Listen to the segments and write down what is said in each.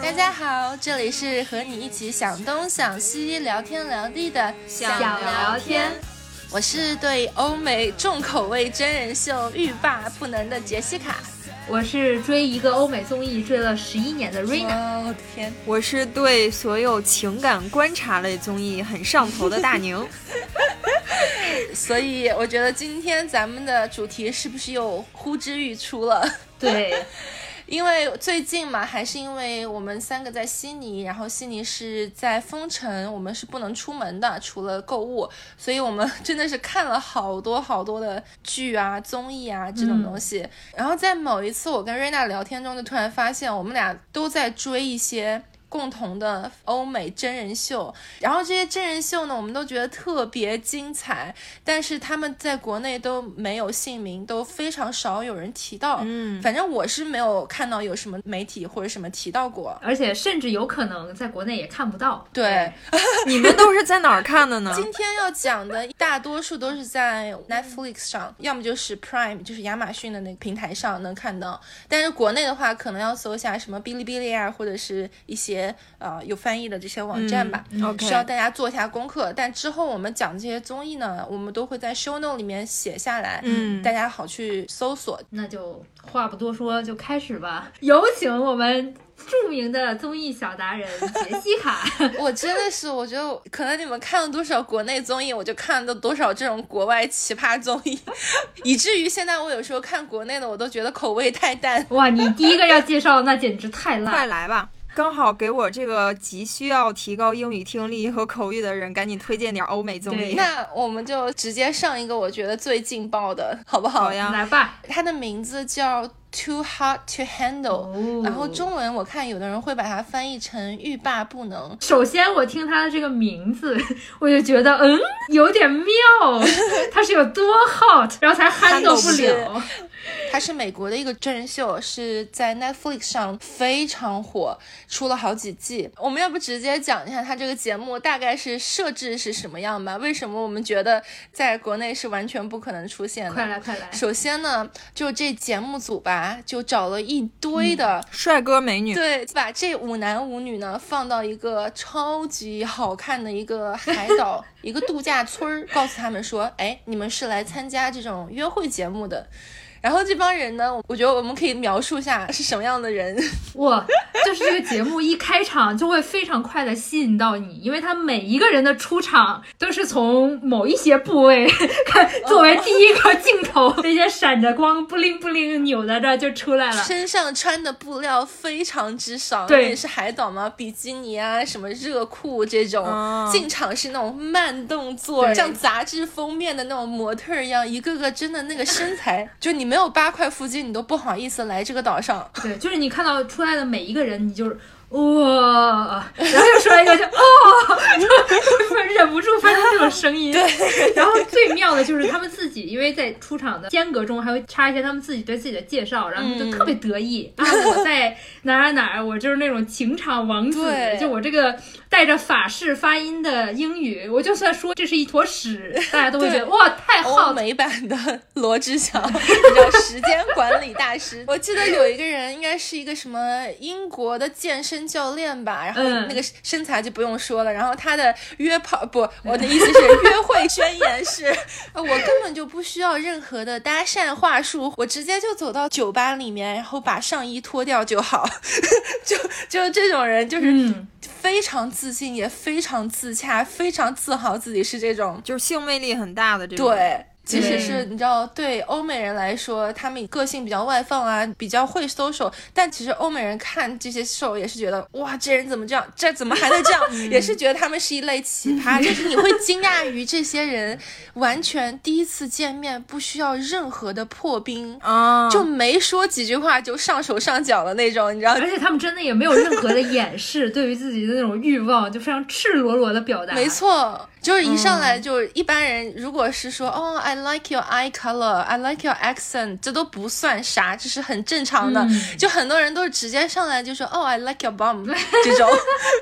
大家好，这里是和你一起想东想西、聊天聊地的想聊天。我是对欧美重口味真人秀欲罢不能的杰西卡。我是追一个欧美综艺追了十一年的瑞娜。我的天！我是对所有情感观察类综艺很上头的大宁。所以我觉得今天咱们的主题是不是又呼之欲出了？对，因为最近嘛，还是因为我们三个在悉尼，然后悉尼是在封城，我们是不能出门的，除了购物，所以我们 真的是看了好多好多的剧啊、综艺啊这种东西。然后在某一次我跟瑞娜聊天中，就突然发现我们俩都在追一些。共同的欧美真人秀，然后这些真人秀呢，我们都觉得特别精彩，但是他们在国内都没有姓名，都非常少有人提到。嗯，反正我是没有看到有什么媒体或者什么提到过。而且甚至有可能在国内也看不到。对，你们都是在哪儿看的呢？今天要讲的大多数都是在 Netflix 上，要么就是 Prime，就是亚马逊的那个平台上能看到。但是国内的话，可能要搜一下什么哔哩哔哩啊，或者是一些呃有翻译的这些网站吧，需要大家做一下功课。但之后我们讲这些综艺呢，我们都会在 show note 里面写下来，嗯大家好去搜索。那就话不多说，就开始吧。有请我们著名的综艺小达人杰西卡。我真的是，我觉得可能你们看了多少国内综艺，我就看了多少这种国外奇葩综艺，以至于现在我有时候看国内的，我都觉得口味太淡。哇，你第一个要介绍那简直太烂快。来吧！刚好给我这个急需要提高英语听力和口语的人，赶紧推荐点欧美综艺。那我们就直接上一个我觉得最劲爆的，好不好？好呀来吧。它的名字叫 Too Hot to Handle，、哦然后中文我看有的人会把它翻译成欲罢不能。首先，我听它的这个名字，我就觉得，嗯，有点妙。它是有多 hot，然后才 handle 不了。它是美国的一个真人秀，是在 Netflix 上非常火，出了好几季。我们要不直接讲一下它这个节目大概是设置是什么样吧？为什么我们觉得在国内是完全不可能出现的？快来，快来！首先呢，就这节目组吧，就找了一堆的帅哥美女，对，把这五男五女呢放到一个超级好看的一个海 岛，一个度假村儿，告诉他们说，哎，你们是来参加这种约会节目的。然后这帮人呢，我觉得我们可以描述一下是什么样的人。哇，就是这个节目一开场就会非常快的吸引到你，因为他每一个人的出场都是从某一些部位 看作为第一个镜头，那些闪着光、不灵不灵扭在这儿就出来了。身上穿的布料非常之少，对是海岛嘛，比基尼啊，什么热裤这种，哦进场是那种慢动作，像杂志封面的那种模特儿一样，一个个真的那个身材，就你没有八块腹肌，你都不好意思来这个岛上。对，就是你看到出来的每一个人，你就是。哇，然后又出来一个就哦，就忍不住发出这种声音。对，然后最妙的就是他们自己，因为在出场的间隔中还会插一些他们自己对自己的介绍，然后就特别得意、啊，我在哪儿哪儿，我就是那种情场王子，就我这个带着法式发音的英语，我就算说这是一坨屎，大家都会觉得哇太欧好美版的罗志祥，你知道时间管理大师。我记得有一个人，应该是一个什么英国的健身教练吧，然后嗯那个身材就不用说了，然后他的约炮不，我的 意思是约会宣言是，呃我根本就不需要任何的搭讪话术，我直接就走到酒吧里面，然后把上衣脱掉就好，就就这种人就是嗯，非常自信，也非常自洽，非常自豪自己是这种就是性魅力很大的这种。，对。即使是你知道，对欧美人来说，他们个性比较外放啊，比较会 social，但其实欧美人看这些 show 也是觉得，哇，这人怎么这样？这怎么还能这样？也是觉得他们是一类奇葩。就是你会惊讶于这些人完全第一次见面不需要任何的破冰，啊，就没说几句话就上手上脚的那种，你知道？而且他们真的也没有任何的掩饰，对于自己的那种欲望就非常赤裸裸的表达。没错，就是一上嗯来就一般人如果是说哦，I like your eye color, I like your accent，这都不算啥，这是很正常的。嗯就很多人都是直接上来就说哦，I like your bum 这种，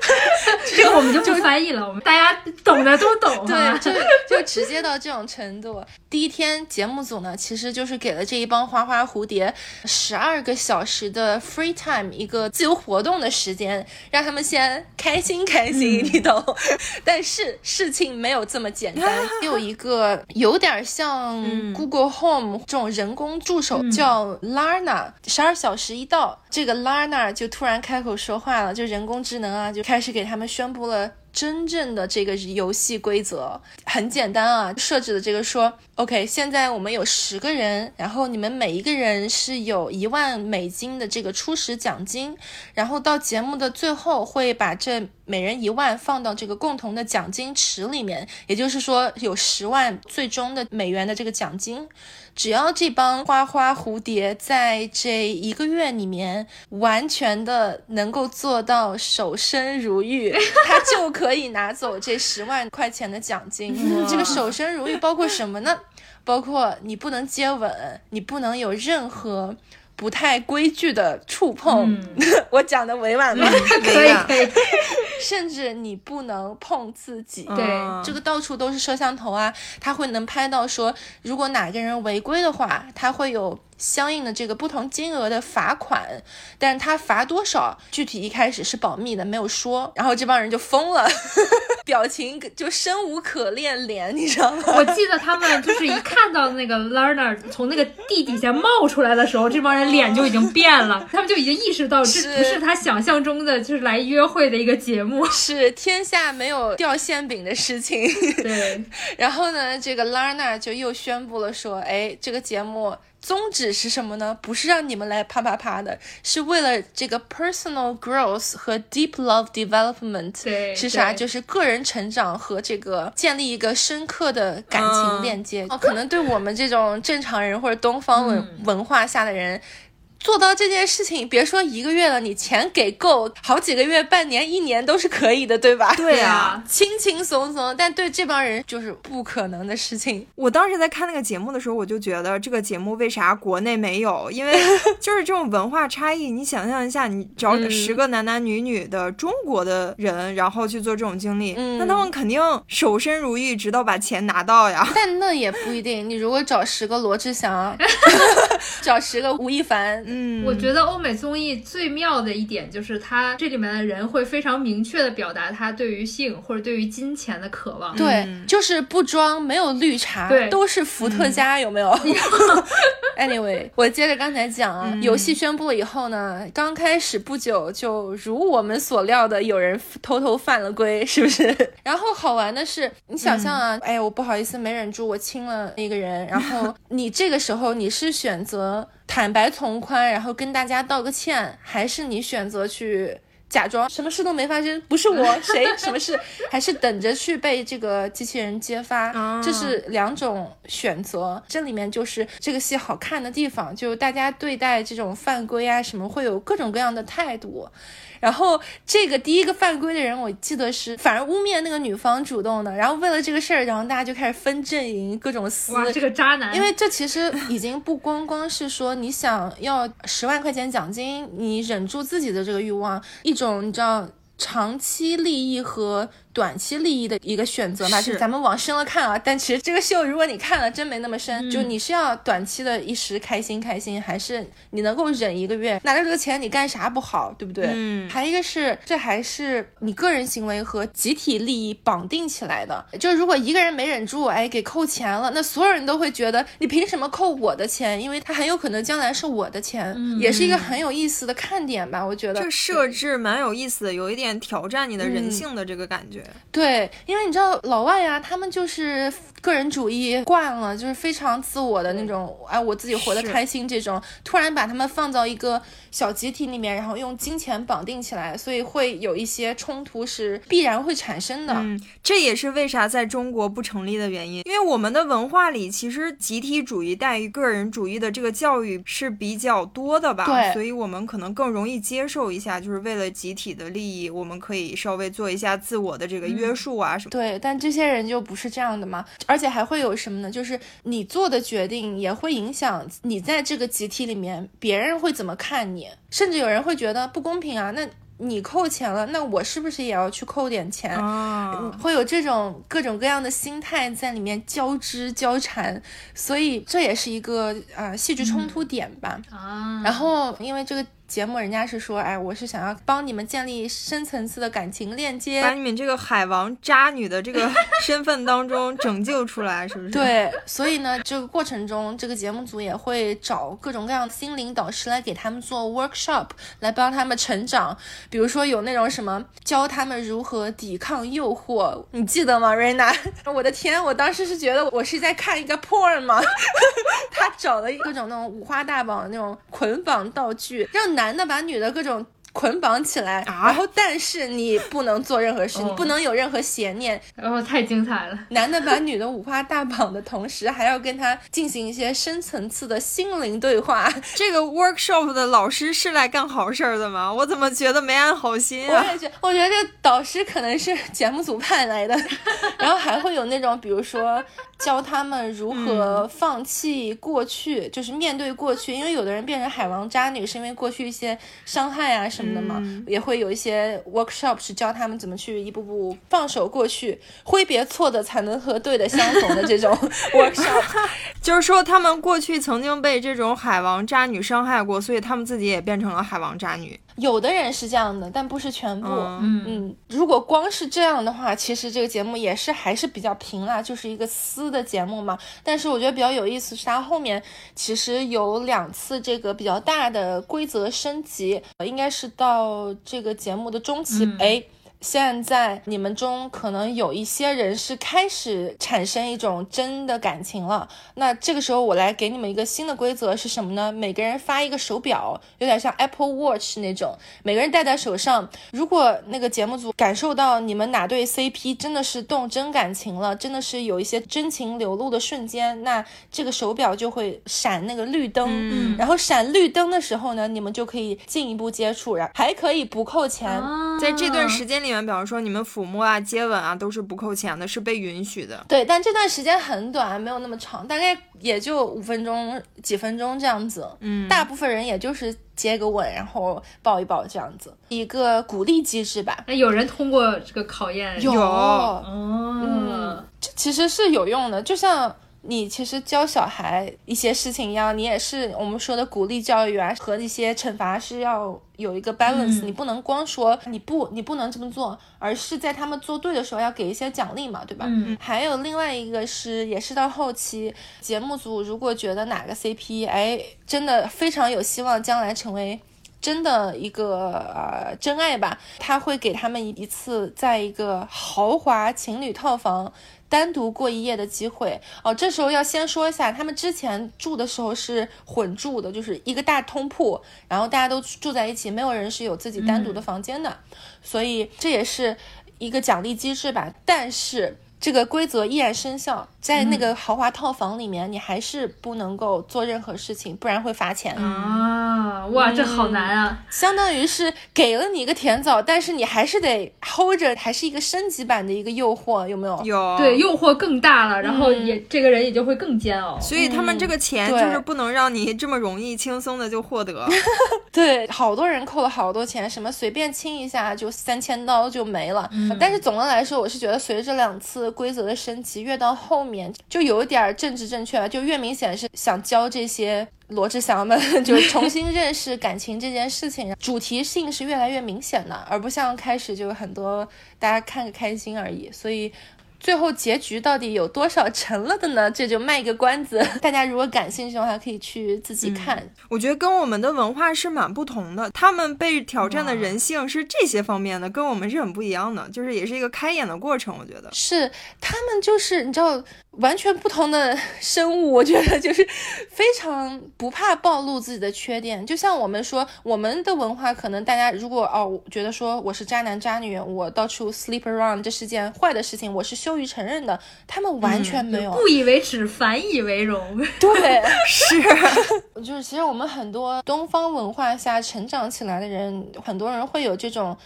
这个我们就不翻译了，我们大家懂的都懂。对，啊就就直接到这种程度。第一天节目组呢，其实就是给了这一帮花花蝴蝶十二个小时的 free time，一个自由活动的时间，让他们先开心开心，你懂？但是事情没有这么简单，有一个有点像 Google Home 这种人工助手叫 Lana，十二小时一到，这个 Lana 就突然开口说话了，就人工智能啊，就开始给他们宣布了。真正的这个游戏规则很简单啊，设置的这个说，OK，现在我们有十个人，然后你们每一个人是有一万美金的这个初始奖金，然后到节目的最后会把这每人一万放到这个共同的奖金池里面，也就是说有十万最终的美元的这个奖金。只要这帮花花蝴蝶在这一个月里面完全的能够做到守身如玉，他就可以拿走这十万块钱的奖金。这个守身如玉包括什么呢？包括你不能接吻，你不能有任何不太规矩的触碰。我讲的委婉吗？可以 可以，甚至你不能碰自己。对嗯这个到处都是摄像头啊，他会能拍到说，如果哪个人违规的话，他会有相应的这个不同金额的罚款，但是他罚多少，具体一开始是保密的，没有说。然后这帮人就疯了，表情就生无可恋脸，你知道吗？我记得他们就是一看到那个 Lerner 从那个地底下冒出来的时候，这帮人脸就已经变了，他们就已经意识到这不是他想象中的就是来约会的一个节目。是天下没有掉馅饼的事情。对，然后呢，这个 Lana 就又宣布了说，哎，这个节目宗旨是什么呢？不是让你们来啪啪啪的，是为了这个 personal growth 和 deep love development。对是啥？就是个人成长和这个建立一个深刻的感情嗯链接。哦，可能对我们这种正常人或者东方文、文化下的人。做到这件事情，别说一个月了，你钱给够，好几个月、半年、一年都是可以的，对吧？对啊，轻轻松松，但对这帮人就是不可能的事情。我当时在看那个节目的时候，我就觉得这个节目为啥国内没有？因为 就是这种文化差异。你想象一下，你找嗯十个男男女女的中国的人，然后去做这种经历，嗯那他们肯定守身如玉，直到把钱拿到呀。但那也不一定。你如果找十个罗志祥，找十个吴亦凡，嗯，我觉得欧美综艺最妙的一点就是，它这里面的人会非常明确的表达他对于性或者对于金钱的渴望。对，嗯就是不装，没有绿茶，对都是伏特加，有没有？Anyway，我接着刚才讲啊，游戏宣布了以后呢，刚开始不久就如我们所料的，有人偷偷犯了规，是不是？然后好玩的是，你想象啊，哎，我不好意思，没忍住，我亲了那个人，然后你这个时候你是选择坦白从宽，然后跟大家道个歉，还是你选择去？假装什么事都没发生，不是我，谁什么事，还是等着去被这个机器人揭发，啊这是两种选择。这里面就是这个戏好看的地方，就大家对待这种犯规啊什么会有各种各样的态度。然后这个第一个犯规的人，我记得是反而污蔑那个女方主动的，然后为了这个事儿，然后大家就开始分阵营，各种撕。哇，这个渣男！因为这其实已经不光光是说你想要十万块钱奖金，你忍住自己的这个欲望，一种你知道长期利益和短期利益的一个选择嘛，是就咱们往深了看啊。但其实这个秀，如果你看了真没那么深，就你是要短期的一时开心开心，还是你能够忍一个月，拿着这个钱你干啥不好，对不对？嗯还一个是，这还是你个人行为和集体利益绑定起来的。就如果一个人没忍住，哎，给扣钱了，那所有人都会觉得你凭什么扣我的钱？因为他很有可能将来是我的钱，嗯也是一个很有意思的看点吧。我觉得这设置蛮有意思的，有一点挑战你的人性的这个感觉。对，因为你知道老外呀，他们就是个人主义惯了，就是非常自我的那种，哎，我自己活得开心这种。突然把他们放到一个小集体里面，然后用金钱绑定起来，所以会有一些冲突是必然会产生的。嗯，这也是为啥在中国不成立的原因，因为我们的文化里其实集体主义大于个人主义的这个教育是比较多的吧，对所以我们可能更容易接受一下，就是为了集体的利益，我们可以稍微做一下自我的这个约束啊什么。对，但这些人就不是这样的嘛，而且还会有什么呢？就是你做的决定也会影响你在这个集体里面别人会怎么看你，甚至有人会觉得不公平啊，那。你扣钱了，那我是不是也要去扣点钱？啊，会有这种各种各样的心态在里面交织交缠，所以这也是一个呃戏剧冲突点吧。啊，然后因为这个节目人家是说，哎，我是想要帮你们建立深层次的感情链接，把你们这个海王渣女的这个身份当中拯救出来，是不是？，对，所以呢，这个过程中，这个节目组也会找各种各样的心灵导师来给他们做 workshop，来帮他们成长。比如说有那种什么教他们如何抵抗诱惑，你记得吗，，Rena？？我的天，我当时是觉得我是在看一个 porn 吗？他找了各种那种五花大绑的那种捆绑道具，让男的把女的各种。捆绑起来，啊然后但是你不能做任何事，你哦不能有任何邪念，然后太精彩了。男的把女的五花大绑的同时，还要跟她进行一些深层次的心灵对话。这个 workshop 的老师是来干好事儿的吗？我怎么觉得没安好心啊？我也觉，我觉得这导师可能是节目组派来的，然后还会有那种，比如说教他们如何放弃过去，就是面对过去，因为有的人变成海王渣女是因为过去一些伤害啊什么的嘛，也会有一些 workshop 是教他们怎么去一步步放手过去，挥别错的才能和对的相逢的这种 workshop。就是说他们过去曾经被这种海王渣女伤害过，所以他们自己也变成了海王渣女。有的人是这样的，但不是全部。嗯如果光是这样的话，其实这个节目也是还是比较平啦，就是一个私的节目嘛。但是我觉得比较有意思是它后面其实有两次这个比较大的规则升级，呃应该是到这个节目的中期，嗯哎。现在你们中可能有一些人是开始产生一种真的感情了，那这个时候我来给你们一个新的规则是什么呢？每个人发一个手表，有点像 Apple Watch 那种，每个人戴在手上。如果那个节目组感受到你们哪对 CP 真的是动真感情了，真的是有一些真情流露的瞬间，那这个手表就会闪那个绿灯，嗯然后闪绿灯的时候呢，你们就可以进一步接触，然后还可以不扣钱。啊在这段时间里面，比方说你们抚摸啊、接吻啊，都是不扣钱的，是被允许的。对，但这段时间很短，没有那么长，大概也就五分钟、几分钟这样子。嗯，大部分人也就是接个吻，然后抱一抱这样子，一个鼓励机制吧。那有人通过这个考验？有哦，嗯，这其实是有用的，就像。你其实教小孩一些事情一样，你也是我们说的鼓励教育啊，和一些惩罚是要有一个 balance，、嗯你不能光说你不你不能这么做，而是在他们做对的时候要给一些奖励嘛，对吧？嗯还有另外一个是，也是到后期节目组如果觉得哪个 CP 哎真的非常有希望将来成为真的一个呃真爱吧，他会给他们一次在一个豪华情侣套房。单独过一夜的机会。哦，这时候要先说一下，他们之前住的时候是混住的，就是一个大通铺，然后大家都住在一起，没有人是有自己单独的房间的，所以这也是一个奖励机制吧。但是这个规则依然生效，在那个豪华套房里面，你还是不能够做任何事情，不然会罚钱。啊，哇，这好难啊！相当于是给了你一个甜枣，但是你还是得 hold 着，还是一个升级版的一个诱惑，有没有？有对，诱惑更大了，然后嗯也、这个人也就会更煎熬。所以他们这个钱就是不能让你这么容易轻松的就获得。对，好多人扣了好多钱，什么随便亲一下就三千刀就没了。但是总的来说，我是觉得随着这两次规则的升级，越到后面就有点政治正确了，就越明显是想教这些。罗志祥们 就是重新认识感情这件事情，主题性是越来越明显的，而不像开始就有很多大家看个开心而已。所以最后结局到底有多少成了的呢？这就卖个关子，大家如果感兴趣的话，可以去自己看。我觉得跟我们的文化是蛮不同的，他们被挑战的人性是这些方面的，跟我们是很不一样的，就是也是一个开眼的过程。我觉得是他们就是你知道完全不同的生物，我觉得就是非常不怕暴露自己的缺点。就像我们说，我们的文化可能大家如果哦觉得说我是渣男渣女，我到处 sleep around 这是件坏的事情，我是羞于承认的，他们完全没有。不以为耻，反以为荣。对，是 就是其实我们很多东方文化下成长起来的人，很多人会有这种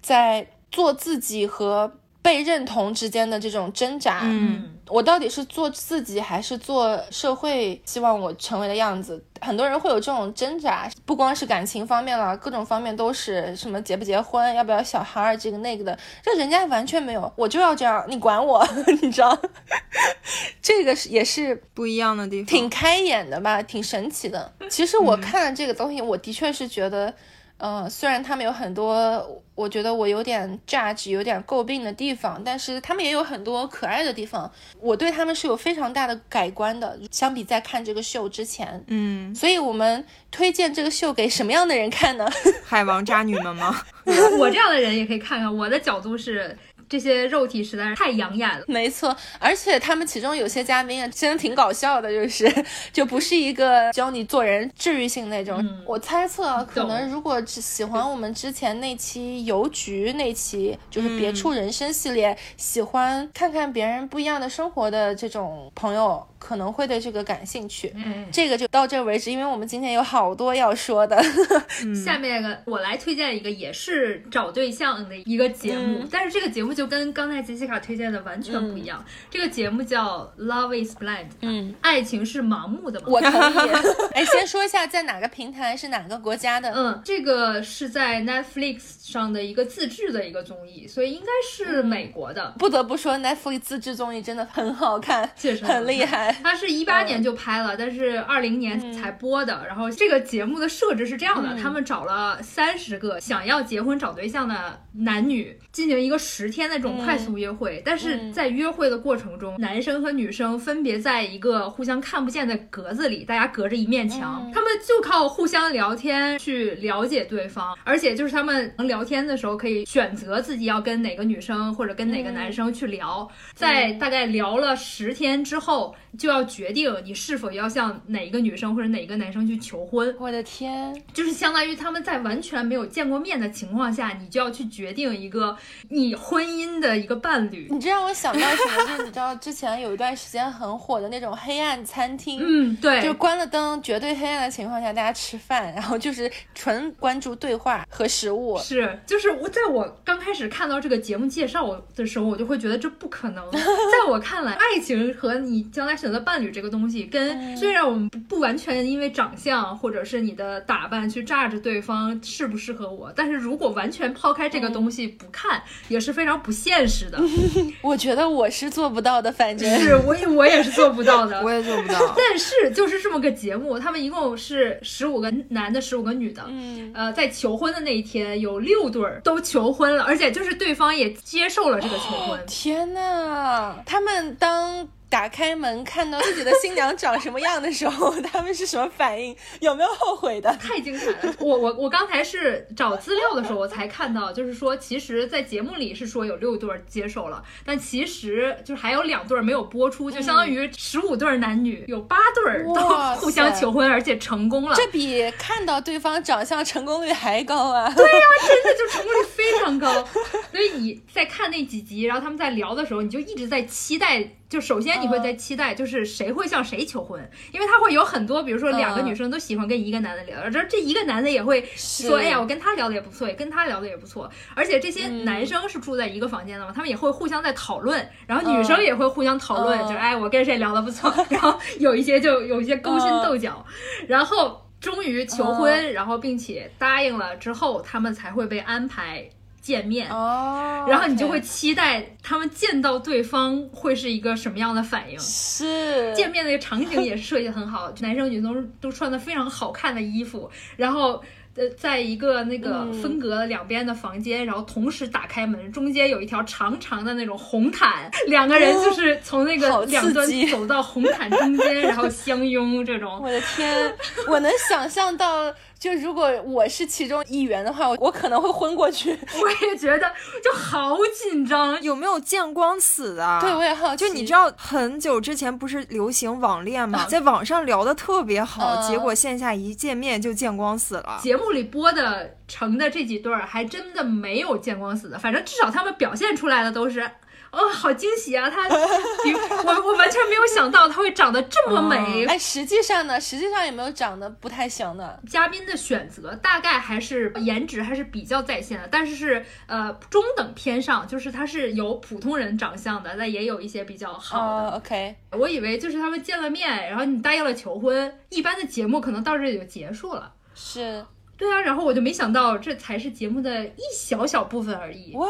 在做自己和被认同之间的这种挣扎。嗯，我到底是做自己还是做社会希望我成为的样子？很多人会有这种挣扎，不光是感情方面了，各种方面都是什么结不结婚，要不要小孩儿，这个那个的，这人家完全没有，我就要这样，你管我，你知道？这个是也是不一样的地方。挺开眼的吧，挺神奇的。其实我看了这个东西，我的确是觉得，呃，虽然他们有很多，我觉得我有点 judge、有点诟病的地方，但是他们也有很多可爱的地方。我对他们是有非常大的改观的，相比在看这个秀之前。嗯，所以我们推荐这个秀给什么样的人看呢？海王渣女们吗？我这样的人也可以看看。我的角度是，这些肉体实在是太养眼了。没错，而且他们其中有些嘉宾也，真的挺搞笑的，就是 就不是一个教你做人治愈性那种。我猜测啊，可能如果只喜欢我们之前那期邮局那期，就是别处人生系列，喜欢看看别人不一样的生活的这种朋友，可能会对这个感兴趣。嗯，这个就到这为止，因为我们今天有好多要说的。下面个我来推荐一个也是找对象的一个节目，嗯但是这个节目就跟刚才杰西卡推荐的完全不一样。这个节目叫《Love Is Blind》，嗯，爱情是盲目的嘛。我同意。哎，先说一下在哪个平台是哪个国家的？嗯，这个是在 Netflix 上的一个自制的一个综艺，所以应该是美国的。不得不说，Netflix 自制综艺真的很好看，确实很厉害。它是一八年就拍了，但是二零年才播的。然后这个节目的设置是这样的：他们找了三十个想要结婚找对象的男女，进行一个十天的这种快速约会。但是在约会的过程中，男生和女生分别在一个互相看不见的格子里，大家隔着一面墙，他们就靠互相聊天去了解对方，而且就是他们聊天的时候可以选择自己要跟哪个女生或者跟哪个男生去聊，在大概聊了十天之后，就要决定你是否要向哪一个女生或者哪一个男生去求婚，我的天，就是相当于他们在完全没有见过面的情况下，你就要去决定一个你婚姻的一个伴侣。你这让我想到什么？就是你知道之前有一段时间很火的那种黑暗餐厅，嗯，对，就关了灯，绝对黑暗的情况下，大家吃饭，然后就是纯关注对话和食物。是，就是我在我刚开始看到这个节目介绍的时候，我就会觉得这不可能。在我看来，爱情和你将来选择伴侣这个东西，跟虽然我们不不完全因为长相或者是你的打扮去榨着对方适不适合我，但是如果完全抛开这个东西不看，也是非常不现实的。我觉得我是做不到的，反正是我也我也是做不到的 我。也做不到。但是就是这么个节目，他们一共是十五个男的，十五个女的。嗯，呃，在求婚的那一天，有六对儿都求婚了，而且就是对方也接受了这个求婚。天呐，他们当打开门看到自己的新娘长什么样的时候，他们是什么反应？有没有后悔的？太精彩了！我我我刚才是找资料的时候，我才看到，就是说，其实，在节目里是说有六对儿接受了，但其实就是还有两对儿没有播出，就相当于十五对儿男女有八对儿都互相求婚，而且成功了。这比看到对方长相成功率还高啊！对呀、真的就成功率非常高。所以你在看那几集，然后他们在聊的时候，你就一直在期待。就首先你会在期待，就是谁会向谁求婚，因为他会有很多，比如说两个嗯。女生都喜欢跟一个男的聊，然后这一个男的也会说，哎呀，我跟他聊的也不错，也跟他聊的也不错，而且这些男生是住在一个房间的嘛，他们也会互相在讨论，然后女生也会互相讨论，嗯。就是哎，我跟谁聊的不错，然后有一些就 有一些勾心斗角，然后终于求婚，然后并且答应了之后，他们才会被安排见面。哦，然后你就会期待他们见到对方会是一个什么样的反应。是见面那个场景也是设计得很好，男生女生都穿的非常好看的衣服，然后。呃，在一个那个嗯分隔两边的房间，然后同时打开门，中间有一条长长的那种红毯，两个人就是从那个两端走到红毯中间，然后相拥这种。我的天，我能想象到，就如果我是其中一员的话，我我可能会昏过去。我也觉得就好紧张，有没有见光死的？对，我也好奇。就你知道，很久之前不是流行网恋吗？在网上聊的特别好，嗯结果线下一见面就见光死了。节目里播的成的这几对儿，还真的没有见光死的，反正至少他们表现出来的都是哦，好惊喜啊！她我我完全没有想到她会长得这么美。哎，实际上呢，实际上有没有长得不太行的？嘉宾的选择大概还是颜值还是比较在线的，但是是呃中等偏上，就是他是有普通人长相的，但也有一些比较好的。哦，OK，我以为就是他们见了面，然后你答应了求婚，一般的节目可能到这里就结束了。是对啊，然后我就没想到这才是节目的一小小部分而已。哇，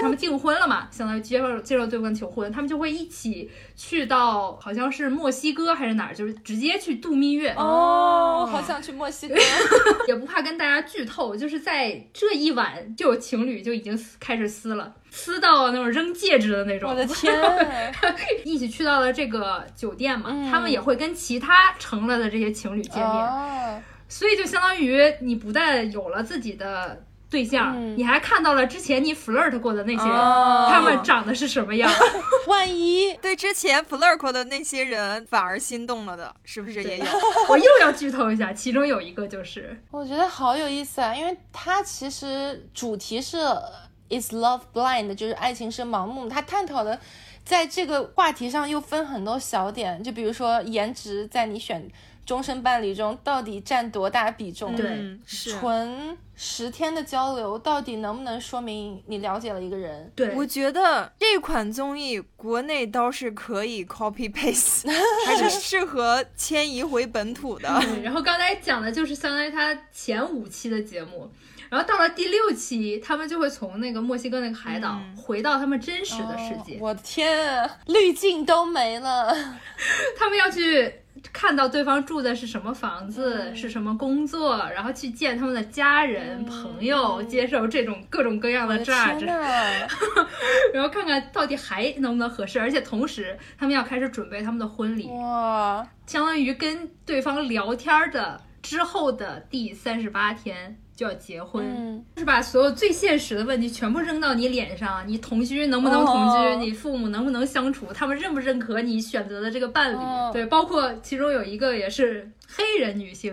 他们订婚了嘛，相当于接受接受对方求婚，他们就会一起去到好像是墨西哥还是哪儿，就是直接去度蜜月。哦，我好想去墨西哥。也不怕跟大家剧透，就是在这一晚就有情侣就已经撕开始撕了，撕到那种扔戒指的那种。我的天，一起去到了这个酒店嘛，嗯他们也会跟其他成了的这些情侣见面，哦，所以就相当于你不但有了自己的对象，嗯你还看到了之前你 flirt 过的那些人，哦他们长得是什么样。万一对之前 flirt 过的那些人反而心动了的，是不是也有？我又要剧透一下，其中有一个就是我觉得好有意思啊，因为它其实主题是 is love blind，就是爱情是盲目。它探讨的在这个话题上又分很多小点，就比如说颜值在你选终身伴侣中到底占多大比重？对。纯十天的交流到底能不能说明你了解了一个人？对我觉得这款综艺国内倒是可以 copy paste，还是适合迁移回本土的。对，然后刚才讲的就是相当于他前五期的节目，然后到了第六期，他们就会从那个墨西哥那个海岛嗯回到他们真实的世界，哦我的天啊，滤镜都没了。他们要去看到对方住的是什么房子，嗯。是什么工作，然后去见他们的家人、朋友，接受这种各种各样我的 judge，，然后看看到底还能不能合适，而且同时他们要开始准备他们的婚礼，哇，相当于跟对方聊天的之后的第三十八天就要结婚。嗯，就是把所有最现实的问题全部扔到你脸上，你同居能不能同居？哦你父母能不能相处？他们认不认可你选择的这个伴侣？哦对，包括其中有一个也是黑人女性，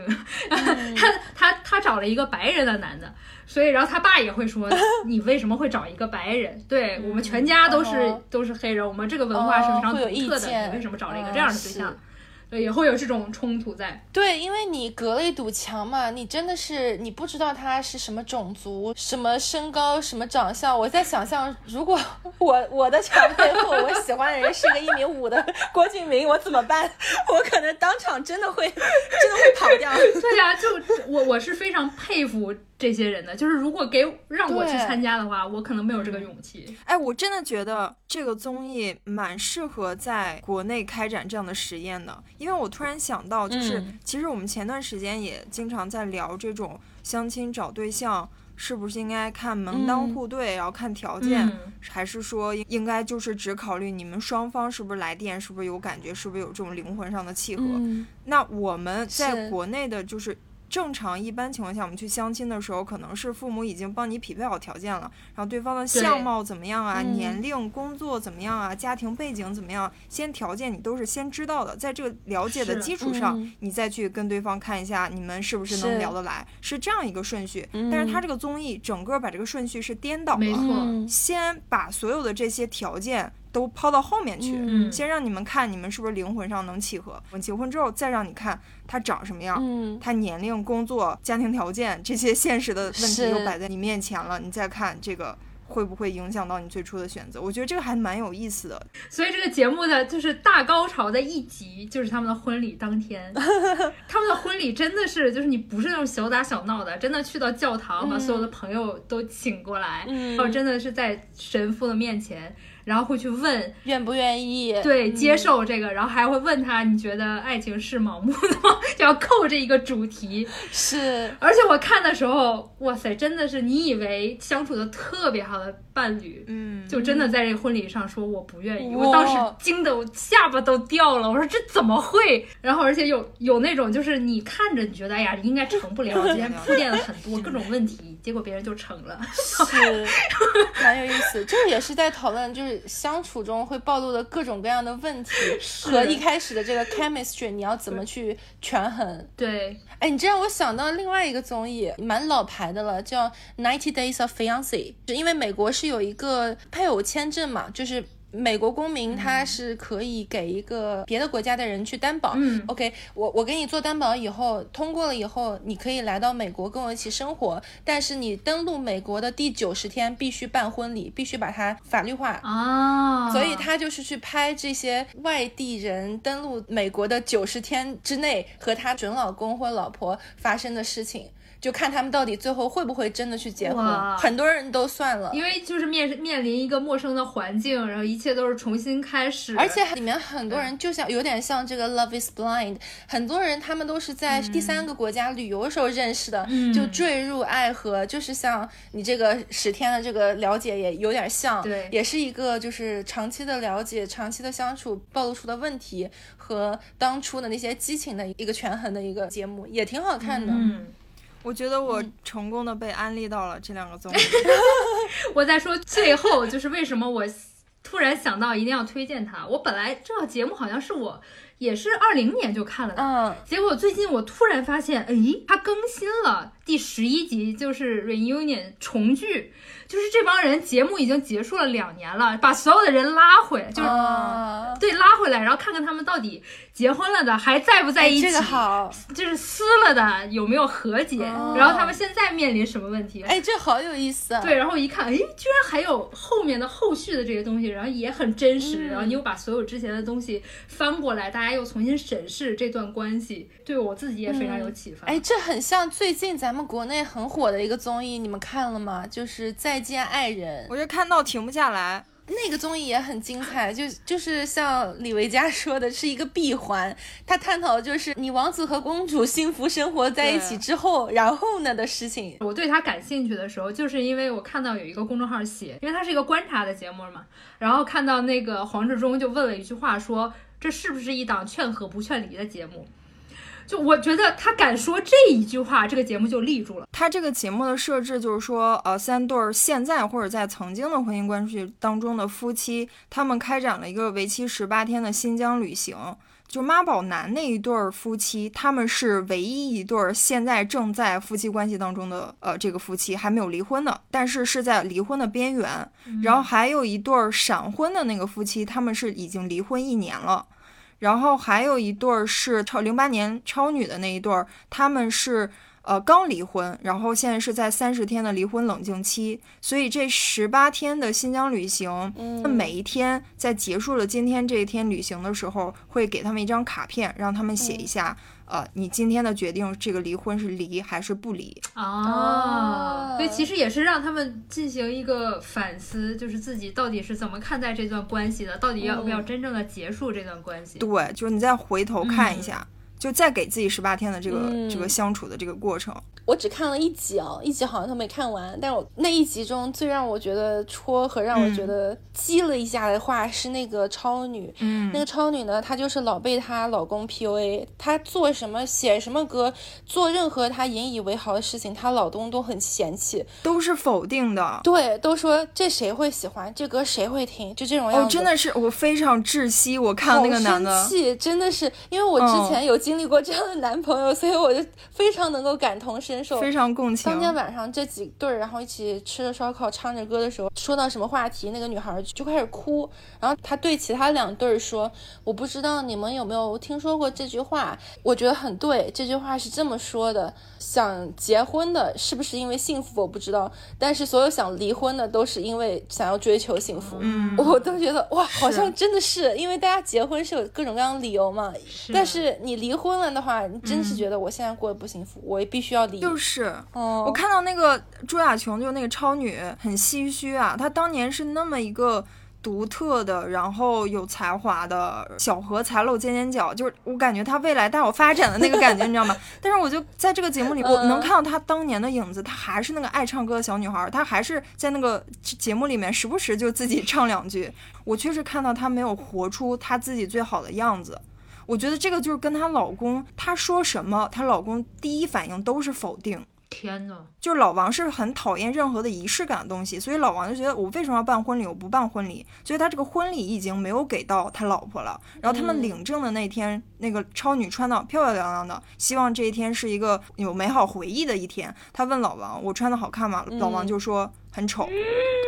嗯 她她她找了一个白人的男的，所以然后他爸也会说，你为什么会找一个白人？对我们全家都是、哦都是黑人，我们这个文化是非常独特的，你为什么找了一个嗯这样的对象？是对，也会有这种冲突在。对，因为你隔了一堵墙嘛，你真的是你不知道他是什么种族、什么身高、什么长相。我在想象，如果我我的墙背后我喜欢的人是个一米五的郭敬明，我怎么办？我可能当场真的会真的会跑掉。对呀、就我我是非常佩服这些人的，就是如果给让我去参加的话，我可能没有这个勇气。哎，我真的觉得这个综艺蛮适合在国内开展这样的实验的，因为我突然想到，就是、嗯其实我们前段时间也经常在聊这种相亲找对象。是不是应该看门当嗯户对，然后看条件，嗯还是说应该就是只考虑你们双方是不是来电，是不是有感觉，是不是有这种灵魂上的契合？嗯，那我们在国内的，就是正常一般情况下，我们去相亲的时候，可能是父母已经帮你匹配好条件了，然后对方的相貌怎么样啊，嗯。年龄、工作怎么样啊，家庭背景怎么样，先条件你都是先知道的，在这个了解的基础上，嗯。你再去跟对方看一下你们是不是能聊得来，是这样一个顺序。嗯。但是他这个综艺整个把这个顺序是颠倒了，先把所有的这些条件都抛到后面去。嗯先让你们看你们是不是灵魂上能契合，我结婚之后再让你看他长什么样，嗯，他年龄、工作、家庭条件这些现实的问题是都摆在你面前了，你再看这个会不会影响到你最初的选择？我觉得这个还蛮有意思的。所以这个节目的就是大高潮的一集，就是他们的婚礼当天。他们的婚礼真的是，就是你不是那种小打小闹的，真的去到教堂，把所有的朋友都请过来，嗯然后真的是在神父的面前，然后会去问，愿不愿意？对，接受这个，然后还会问他，你觉得爱情是盲目的吗？就要扣这一个主题。是，而且我看的时候，哇塞，真的是你以为相处的特别好的伴侣，嗯，就真的在这个婚礼上说我不愿意，哇我当时惊得我下巴都掉了，我说这怎么会？然后而且有有那种就是你看着你觉得哎呀应该成不了，之前铺垫了很多各种问题，结果别人就成了。是，蛮有意思。就是也是在讨论，就是相处中会暴露的各种各样的问题 和一开始的这个 chemistry，你要怎么去权衡？对，哎，你这让我想到另外一个综艺，蛮老牌的了，叫《Ninety Days of Fiance》。是因为美国是有一个配偶签证嘛，就是美国公民他是可以给一个别的国家的人去担保。嗯 OK，我我给你做担保以后，通过了以后，你可以来到美国跟我一起生活，但是你登陆美国的第九十天必须办婚礼，必须把它法律化。啊，所以他就是去拍这些外地人登陆美国的九十天之内和他准老公或老婆发生的事情，就看他们到底最后会不会真的去结婚。很多人都算了，因为就是面面临一个陌生的环境，然后一切都是重新开始，而且里面很多人就像有点像这个《Love Is Blind》，很多人他们都是在第三个国家旅游的时候认识的，嗯。就坠入爱河，就是像你这个十天的这个了解也有点像，对。也是一个就是长期的了解、长期的相处暴露出的问题和当初的那些激情的一个权衡的一个节目，也挺好看的。嗯，我觉得我成功的被安利到了这两个综艺。我在说最后就是为什么我突然想到一定要推荐它。我本来这个节目好像是我也是二零年就看了的，嗯，结果最近我突然发现，哎，它更新了第十一集，就是 reunion 重聚，就是这帮人节目已经结束了两年了，把所有的人拉回来，就是。啊，对，拉回来，然后看看他们到底结婚了的还在不在一起，这个好，就是撕了的有没有和解，哦然后他们现在面临什么问题？哎，这好有意思啊。对，然后一看，哎，居然还有后面的后续的这些东西，然后也很真实，嗯然后你又把所有之前的东西翻过来，大家又重新审视这段关系，对我自己也非常有启发。哎，这很像最近咱们国内很火的一个综艺，你们看了吗？就是《再见爱人》，我就看到停不下来。那个综艺也很精彩，就就是像李维嘉说的，是一个闭环。他探讨的就是你王子和公主幸福生活在一起之后，然后呢的事情。我对他感兴趣的时候，就是因为我看到有一个公众号写，因为它是一个观察的节目嘛，然后看到那个黄志忠就问了一句话说，这是不是一档劝和不劝离的节目？就我觉得他敢说这一句话，这个节目就立住了。他这个节目的设置就是说，呃，三对儿现在或者在曾经的婚姻关系当中的夫妻，他们开展了一个为期十八天的新疆旅行。就妈宝男那一对儿夫妻，他们是唯一一对儿现在正在夫妻关系当中的呃这个夫妻还没有离婚的，但是是在离婚的边缘。然后还有一对儿闪婚的那个夫妻，他们是已经离婚一年了。然后还有一对儿是超零八年超女的那一对儿，他们是呃刚离婚，然后现在是在三十天的离婚冷静期，所以这十八天的新疆旅行，嗯每一天在结束了今天这一天旅行的时候，会给他们一张卡片，让他们写一下，呃，你今天的决定，这个离婚是离还是不离？哦，所以其实也是让他们进行一个反思，就是自己到底是怎么看待这段关系的，到底要不要真正的结束这段关系。对，就是你再回头看一下，就再给自己十八天的这个、嗯这个相处的这个过程。我只看了一集啊，一集好像都没看完。但我那一集中最让我觉得戳和让我觉得激了一下的话是那个超女。嗯那个超女呢，她就是老被她老公 PUA，她做什么、写什么歌、做任何她引以为豪的事情，她老公都很嫌弃。都是否定的。对，都说这谁会喜欢，这歌谁会听，就这种样子。哦，真的是我非常窒息。我看那个男的，生气，真的是因为我之前有经历过这样的男朋友，所以我就非常能够感同身受。非常共情当。天晚上这几对儿，然后一起吃着烧烤，唱着歌的时候，说到什么话题，那个女孩就开始哭，然后她对其他两对儿说：“我不知道你们有没有听说过这句话，我觉得很对。这句话是这么说的：想结婚的是不是因为幸福，我不知道，但是所有想离婚的都是因为想要追求幸福。嗯我都觉得哇，好像真的是，因为大家结婚是有各种各样的理由嘛。但是你离婚了的话，你真是觉得我现在过得不幸福，我也必须要离。就是哦，我看到那个朱亚琼，就那个超女，很唏嘘啊。她当年是那么一个独特的，然后有才华的小荷才露尖尖角，就是我感觉她未来大有发展的那个感觉，你知道吗？但是我就在这个节目里，我能看到她当年的影子，她还是那个爱唱歌的小女孩，她还是在那个节目里面时不时就自己唱两句。我确实看到她没有活出她自己最好的样子。我觉得这个就是跟她老公，她说什么，她老公第一反应都是否定。天呐，就是老王是很讨厌任何的仪式感的东西，所以老王就觉得我为什么要办婚礼？我不办婚礼，所以他这个婚礼已经没有给到他老婆了。然后他们领证的那天，那个超女穿的漂漂亮亮的，希望这一天是一个有美好回忆的一天。他问老王：“我穿的好看吗？”老王就说：“很丑。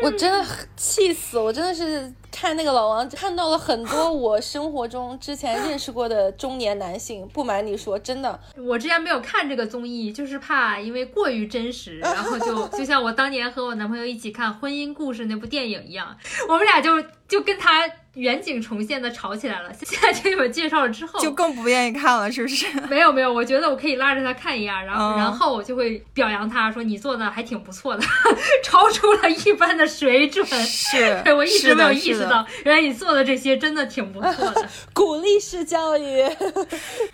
我真的很气死，我真的是看那个老王看到了很多我生活中之前认识过的中年男性。不瞒你说，真的，我之前没有看这个综艺，就是怕因为过于真实，然后就就像我当年和我男朋友一起看《婚姻故事》那部电影一样，我们俩就就跟他远景重现的吵起来了。现在听你们介绍了之后，就更不愿意看了，是不是？没有没有，我觉得我可以拉着他看一眼，然后、嗯然后我就会表扬他说你做的还挺不错的，超出了一般的水准。是对，我一直没有意识。到，原来你做的这些真的挺不错的。鼓励式教育。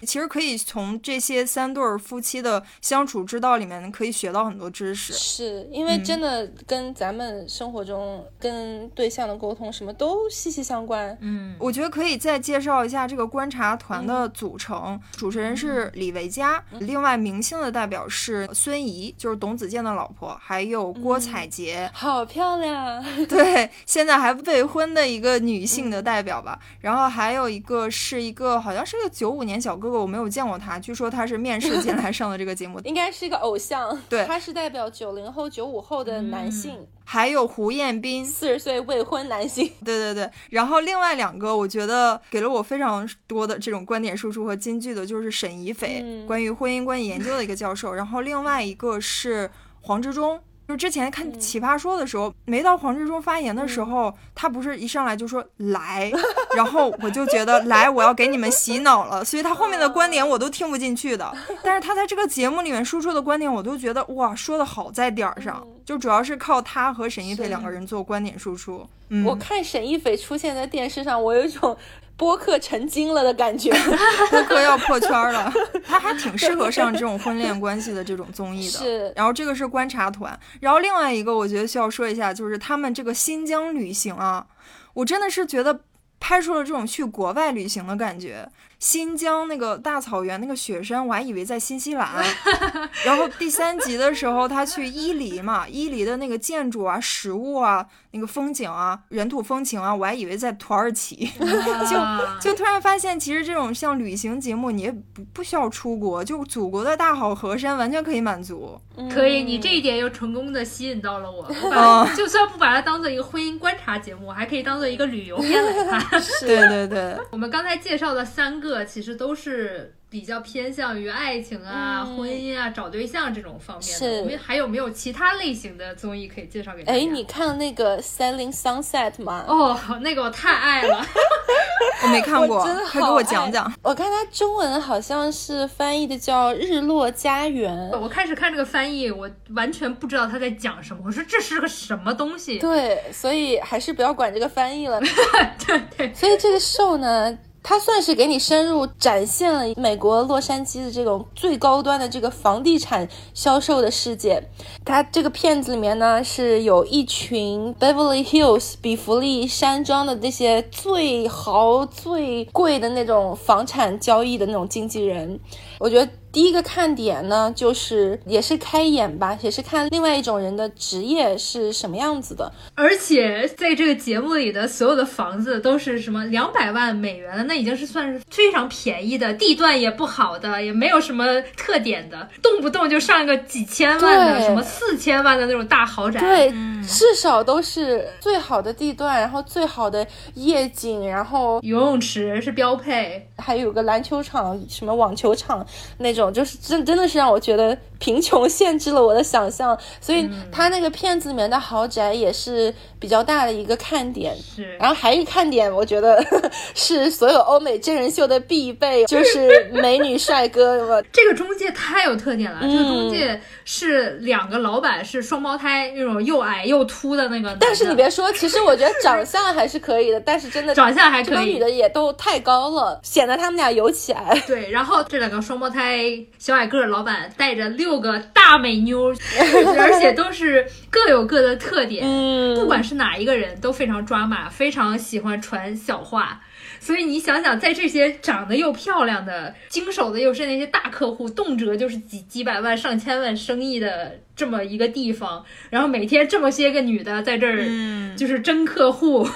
其实可以从这些三对儿夫妻的相处之道里面，可以学到很多知识。是因为真的跟咱们生活中跟对象的沟通什么都息息相关。嗯，我觉得可以再介绍一下这个观察团的组成，主持人是李维嘉，另外明星的代表是孙怡，就是董子健的老婆，还有郭采洁，好漂亮，对，现在还未婚的一个女性的代表吧。然后还有一个是一个好像是个九五年小哥哥，我没有见过他，据说他是面试进来上的这个节目。应该是一个偶像。对。他是代表九零后、九五后的男性，还有胡彦斌，四十岁未婚男性。对对对，然后另外两个，我觉得给了我非常多的这种观点输出和金句的，就是沈怡斐，嗯关于婚姻关系研究的一个教授，然后另外一个是黄志忠。就之前看《奇葩说》的时候，没到黄志忠发言的时候，他不是一上来就说来，然后我就觉得来，我要给你们洗脑了，所以他后面的观点我都听不进去的。但是他在这个节目里面输出的观点，我都觉得哇，说的好在点儿上，就主要是靠他和沈一菲两个。人做观点输出。嗯，我看沈一菲出现在电视上，我有一种播客成精了的感觉。播客要破圈儿了，他还挺适合上这种婚恋关系的这种综艺的。是然后这个是观察团，然后另外一个我觉得需要说一下，就是他们这个新疆旅行啊，我真的是觉得拍出了这种去国外旅行的感觉。新疆那个大草原那个雪山，我还以为在新西兰。然后第三集的时候，他去伊犁嘛，伊犁的那个建筑啊、食物啊、那个风景啊、人土风情啊，我还以为在土耳其。就就突然发现，其实这种像旅行节目，你也不不需要出国，就祖国的大好河山完全可以满足。可以，你这一点又成功的吸引到了我。我把哦就算不把它当做一个婚姻观察节目，我还可以当做一个旅游片来看。对对对，我们刚才介绍的三个，其实都是比较偏向于爱情啊、嗯婚姻啊、找对象这种方面的。是我们还有没有其他类型的综艺可以介绍给大家？哎，你看那个《Selling Sunset》吗？哦，那个我太爱了。我没看过我真的，快给我讲讲。我看它中文好像是翻译的叫《日落家园》。我开始看这个翻译，我完全不知道他在讲什么。我说这是个什么东西？对，所以还是不要管这个翻译了。对对，所以这个 show 呢，它算是给你深入展现了美国洛杉矶的这种最高端的这个房地产销售的世界。它这个片子里面呢，是有一群 Beverly Hills 比弗利山庄的这些最豪最贵的那种房产交易的那种经纪人。我觉得第一个看点呢，就是也是开眼吧，也是看另外一种人的职业是什么样子的。而且在这个节目里的所有的房子都是什么两百万美元的，那已经是算是非常便宜的，地段也不好的，也没有什么特点的，动不动就上个几千万的，什么四千万的那种大豪宅。对，至少都是最好的地段，然后最好的夜景，然后游泳池是标配，还有个篮球场、什么网球场那种，就是真真的是让我觉得贫穷限制了我的想象。所以他那个片子里面的豪宅也是比较大的一个看点。是然后还有一个看点，我觉得 是所有欧美真人秀的必备，就是美女帅哥。这个中介太有特点了。这个中嗯介是两个老板是双胞胎，那种又矮又秃的那个的。但是你别说，其实我觉得长相还是可以的，但是真的长相还可以这帮女的也都太高了，显得他们俩尤其矮。对，然后这两个双胞胎小矮个儿老板带着六个大美妞，而且都是各有各的特点。嗯不管是哪一个人都非常抓马，非常喜欢传小话。所以你想想，在这些长得又漂亮的、经手的又是那些大客户，动辄就是几几百万、上千万生意的这么一个地方，然后每天这么些个女的在这儿，嗯就是争客户，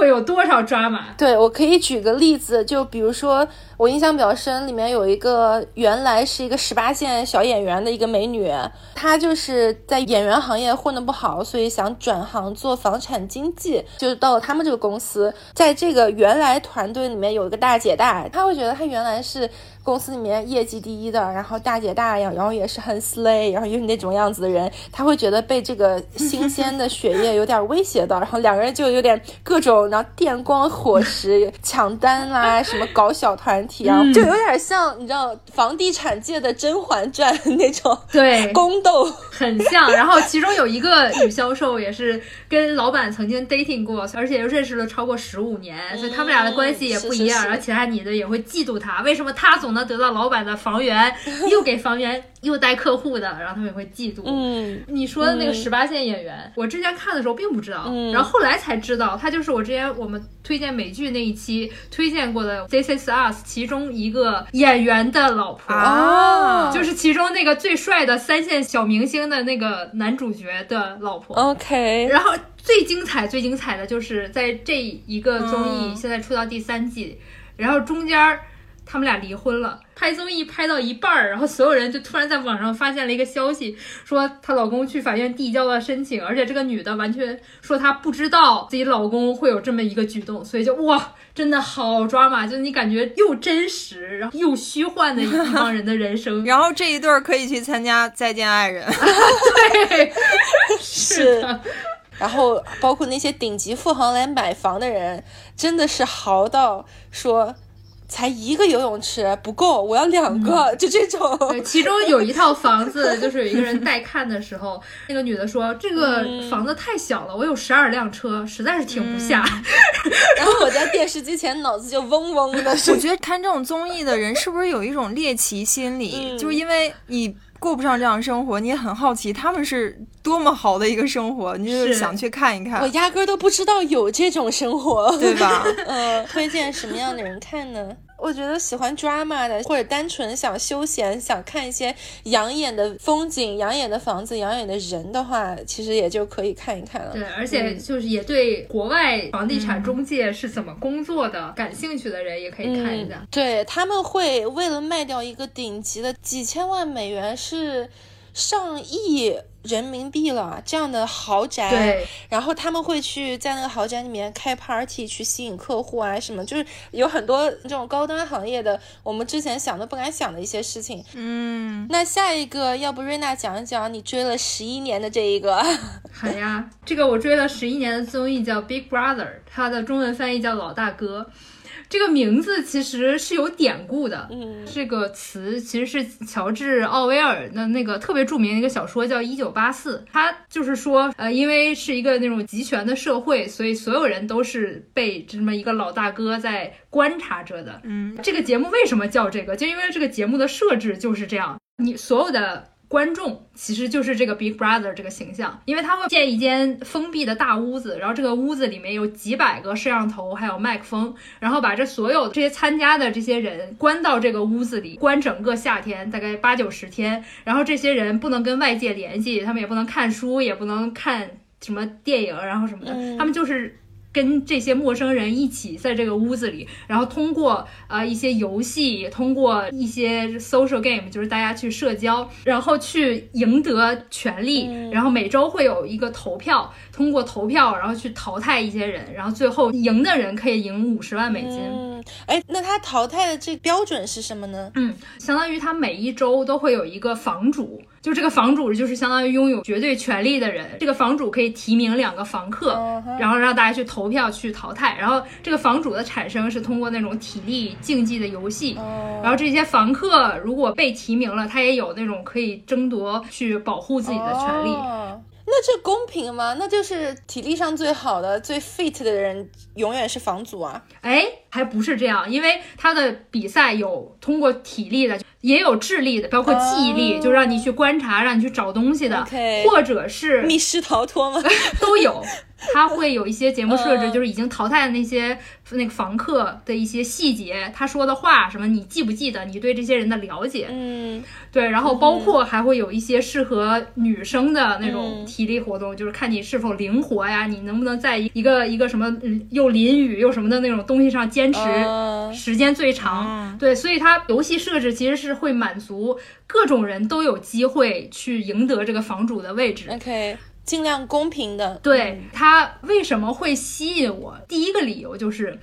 会有多少抓马？对，我可以举个例子，就比如说我印象比较深，里面有一个原来是一个十八线小演员的一个美女，她就是在演员行业混得不好，所以想转行做房产经纪，就是到了他们这个公司，在这个原来团队里面有一个大姐大，她会觉得她原来是。公司里面业绩第一的，然后大姐大呀，然后也是很 slay，然后又是那种样子的人，他会觉得被这个新鲜的血液有点威胁到，然后两个人就有点各种，然后电光火石抢单啦，什么搞小团体啊，就有点像你知道房地产界的《甄嬛传》那种对宫斗，很像。然后其中有一个女销售也是跟老板曾经 dating 过，而且又认识了超过十五年，所以他们俩的关系也不一样。然后其他女的也会嫉妒他，为什么他总。能得到老板的房源，又给房源又带客户的，然后他们也会嫉妒。嗯，你说的那个十八线演员，我之前看的时候并不知道，然后后来才知道，他就是我之前我们推荐美剧那一期推荐过的《This Is Us》其中一个演员的老婆啊，就是其中那个最帅的三线小明星的那个男主角的老婆。OK，然后最精彩、最精彩的就是在这一个综艺现在出到第三季，然后中间。他们俩离婚了，拍综艺拍到一半儿，然后所有人就突然在网上发现了一个消息，说她老公去法院递交了申请，而且这个女的完全说她不知道自己老公会有这么一个举动，所以就哇，真的好抓马，就你感觉又真实，然后又虚幻的一帮人的人生。然后这一对儿可以去参加《再见爱人》，对，是的。然后包括那些顶级富豪来买房的人，真的是豪到说。才一个游泳池不够，我要两个，就这种。对，其中有一套房子，就是有一个人带看的时候，那个女的说：“这个房子太小了，我有十二辆车，实在是停不下。” 然后我在电视机前脑子就嗡嗡的。我觉得看这种综艺的人是不是有一种猎奇心理？就是因为你过不上这样生活，你也很好奇他们是多么好的一个生活，你就想去看一看。我压根都不知道有这种生活，对吧？嗯，推荐什么样的人看呢？我觉得喜欢 drama 的，或者单纯想休闲、想看一些养眼的风景、养眼的房子、养眼的人的话，其实也就可以看一看了。对，而且就是也对国外房地产中介是怎么工作的感兴趣的人，也可以看一下。对他们会为了卖掉一个顶级的几千万美元，是上亿。人民币了这样的豪宅，然后他们会去在那个豪宅里面开 party 去吸引客户啊，什么就是有很多这种高端行业的，我们之前想都不敢想的一些事情。嗯，那下一个要不瑞娜讲一讲你追了十一年的这一个？好 呀，这个我追了十一年的综艺叫 Big Brother，它的中文翻译叫老大哥。这个名字其实是有典故的，嗯，这个词其实是乔治奥威尔的那个特别著名的一个小说叫《一九八四》，他就是说，呃，因为是一个那种集权的社会，所以所有人都是被这么一个老大哥在观察着的。嗯，这个节目为什么叫这个？就因为这个节目的设置就是这样，你所有的。观众其实就是这个 Big Brother 这个形象，因为他会建一间封闭的大屋子，然后这个屋子里面有几百个摄像头，还有麦克风，然后把这所有这些参加的这些人关到这个屋子里，关整个夏天，大概八九十天，然后这些人不能跟外界联系，他们也不能看书，也不能看什么电影，然后什么的，他们就是。跟这些陌生人一起在这个屋子里，然后通过呃一些游戏，通过一些 social game，就是大家去社交，然后去赢得权利，然后每周会有一个投票，通过投票，然后去淘汰一些人，然后最后赢的人可以赢五十万美金。嗯，哎，那他淘汰的这标准是什么呢？嗯，相当于他每一周都会有一个房主。就这个房主就是相当于拥有绝对权力的人，这个房主可以提名两个房客，然后让大家去投票去淘汰。然后这个房主的产生是通过那种体力竞技的游戏，然后这些房客如果被提名了，他也有那种可以争夺去保护自己的权利。那这公平吗？那就是体力上最好的、最 fit 的人永远是房主啊？哎，还不是这样，因为他的比赛有通过体力的。也有智力的，包括记忆力，哦就让你去观察，让你去找东西的或者是密室逃脱吗？都有。它会有一些节目设置，嗯就是已经淘汰的那些那个房客的一些细节，他说的话什么，你记不记得？你对这些人的了解，嗯，对，然后包括还会有一些适合女生的那种嗯体力活动，就是看你是否灵活呀，你能不能在一个一个什么嗯又淋雨又什么的那种东西上坚持哦时间最长。对，所以它游戏设置其实是会满足各种人都有机会去赢得这个房主的位置。OK，尽量公平的。对他为什么会吸引我？第一个理由就是，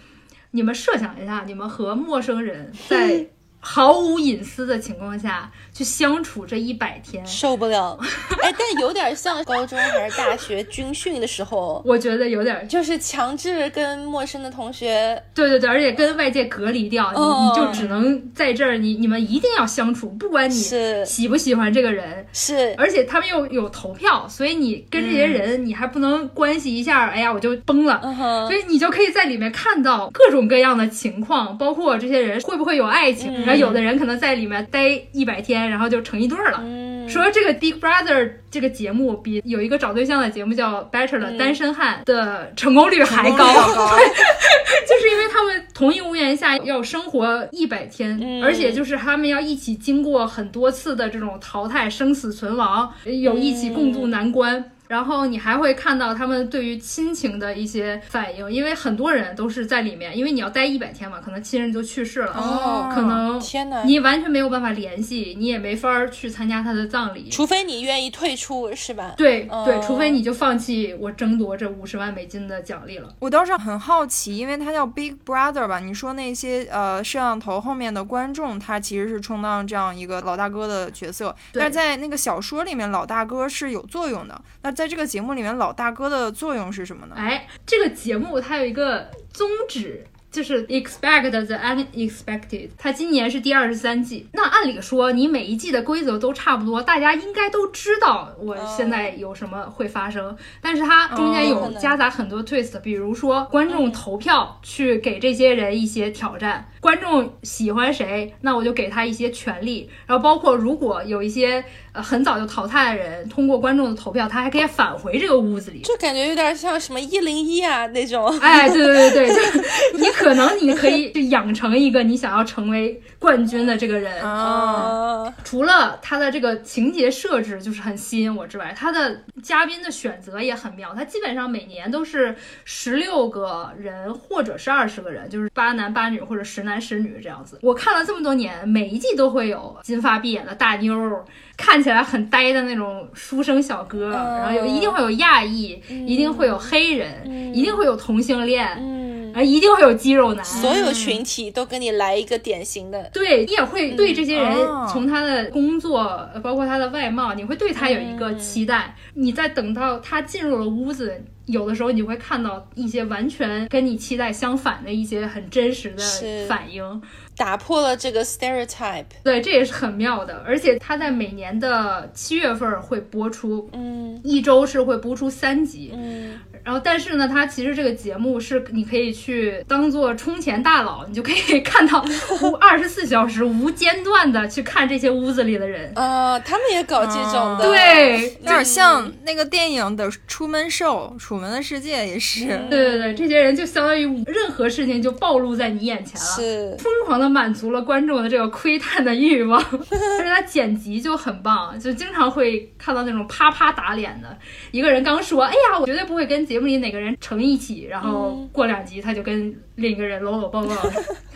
你们设想一下，你们和陌生人在 毫无隐私的情况下去相处这一百天，受不了，哎，但有点像高中还是大学军训的时候，我觉得有点儿，就是强制跟陌生的同学，对对对，而且跟外界隔离掉，你哦你就只能在这儿，你你们一定要相处，不管你是。喜不喜欢这个人，是。而且他们又有投票，所以你跟这些人你还不能关系一下，哎呀我就崩了。嗯所以你就可以在里面看到各种各样的情况，包括这些人会不会有爱情，嗯然后有的人可能在里面待一百天，然后就成一对儿了。嗯，说这个 Big Brother 这个节目比有一个找对象的节目叫 Bachelor、单身汉的成功率还高，就是因为他们同一屋檐下要生活一百天，嗯。而且就是他们要一起经过很多次的这种淘汰、生死存亡，有一起共度难关。然后你还会看到他们对于亲情的一些反应，因为很多人都是在里面，因为你要待一百天嘛，可能亲人就去世了，哦可能天哪，你完全没有办法联系，你也没法儿去参加他的葬礼。除非你愿意退出，是吧？对哦对，除非你就放弃我争夺这五十万美金的奖励了。我倒是很好奇，因为它叫 Big Brother 吧？你说那些呃摄像头后面的观众，他其实是充当这样一个老大哥的角色，但是在那个小说里面，老大哥是有作用的。那在这个节目里面，老大哥的作用是什么呢？哎，这个节目它有一个宗旨。就是 expect the unexpected，它今年是第二十三季。那按理说，你每一季的规则都差不多，大家应该都知道我现在有什么会发生。但是它中间有夹杂很多 twist，比如说观众投票去给这些人一些挑战，观众喜欢谁，那我就给他一些权利。然后包括如果有一些呃很早就淘汰的人，通过观众的投票，他还可以返回这个屋子里。就感觉有点像什么一零一啊那种。哎，对对对对，就 你可能你可以就养成一个你想要成为冠军的这个人。啊，啊，除了他的这个情节设置就是很吸引我之外，他的嘉宾的选择也很妙。他基本上每年都是十六个人或者是二十个人，就是八男八女或者十男十女这样子。我看了这么多年，每一季都会有金发碧眼的大妞儿。看起来很呆的那种书生小哥，嗯然后有一定会有亚裔，一定会有黑人，一定会有同性恋，嗯，啊，一定会有肌肉男。所有群体都跟你来一个典型的。对你也会对这些人哦从他的工作，呃包括他的外貌，你会对他有一个期待。你在等到他进入了屋子，有的时候你会看到一些完全跟你期待相反的一些很真实的反应。打破了这个 stereotype，对，这也是很妙的。而且他在每年的七月份会播出，嗯一周是会播出三集。嗯，然后，但是呢，它其实这个节目是你可以去当做充钱大佬，你就可以看到无 二十四小时无间断的去看这些屋子里的人。呃，他们也搞这种的，对，有点像那个电影的《楚门秀》，《楚门的世界》也是。对对对，这些人就相当于任何事情就暴露在你眼前了，是疯狂的满足了观众的这个窥探的欲望。而且他剪辑就很棒，就经常会看到那种啪啪打脸的，一个人刚说，哎呀，我绝对不会跟节目里哪个人成一起，然后过两集他就跟另一个人搂搂抱抱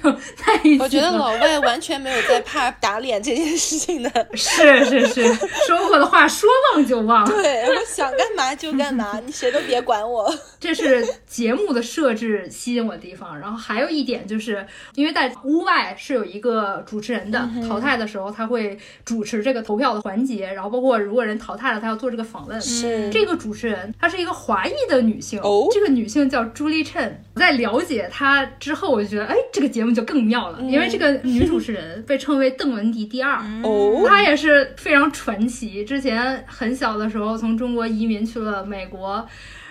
在一起。我觉得老外完全没有在怕打脸这件事情的，是是是，说过的话说忘就忘。对我想干嘛就干嘛，你谁都别管我。这是节目的设置吸引我的地方。然后还有一点就是，因为在屋外是有一个主持人的，淘汰的时候他会主持这个投票的环节，然后包括如果人淘汰了，他要做这个访问。是这个主持人她是一个华裔的女性，哦这个女性叫朱丽琛。在了解她之后，我就觉得，哎，这个节目就更妙了，因为这个女主持人被称为邓文迪第二。哦，她也是非常传奇。之前很小的时候从中国移民去了美国，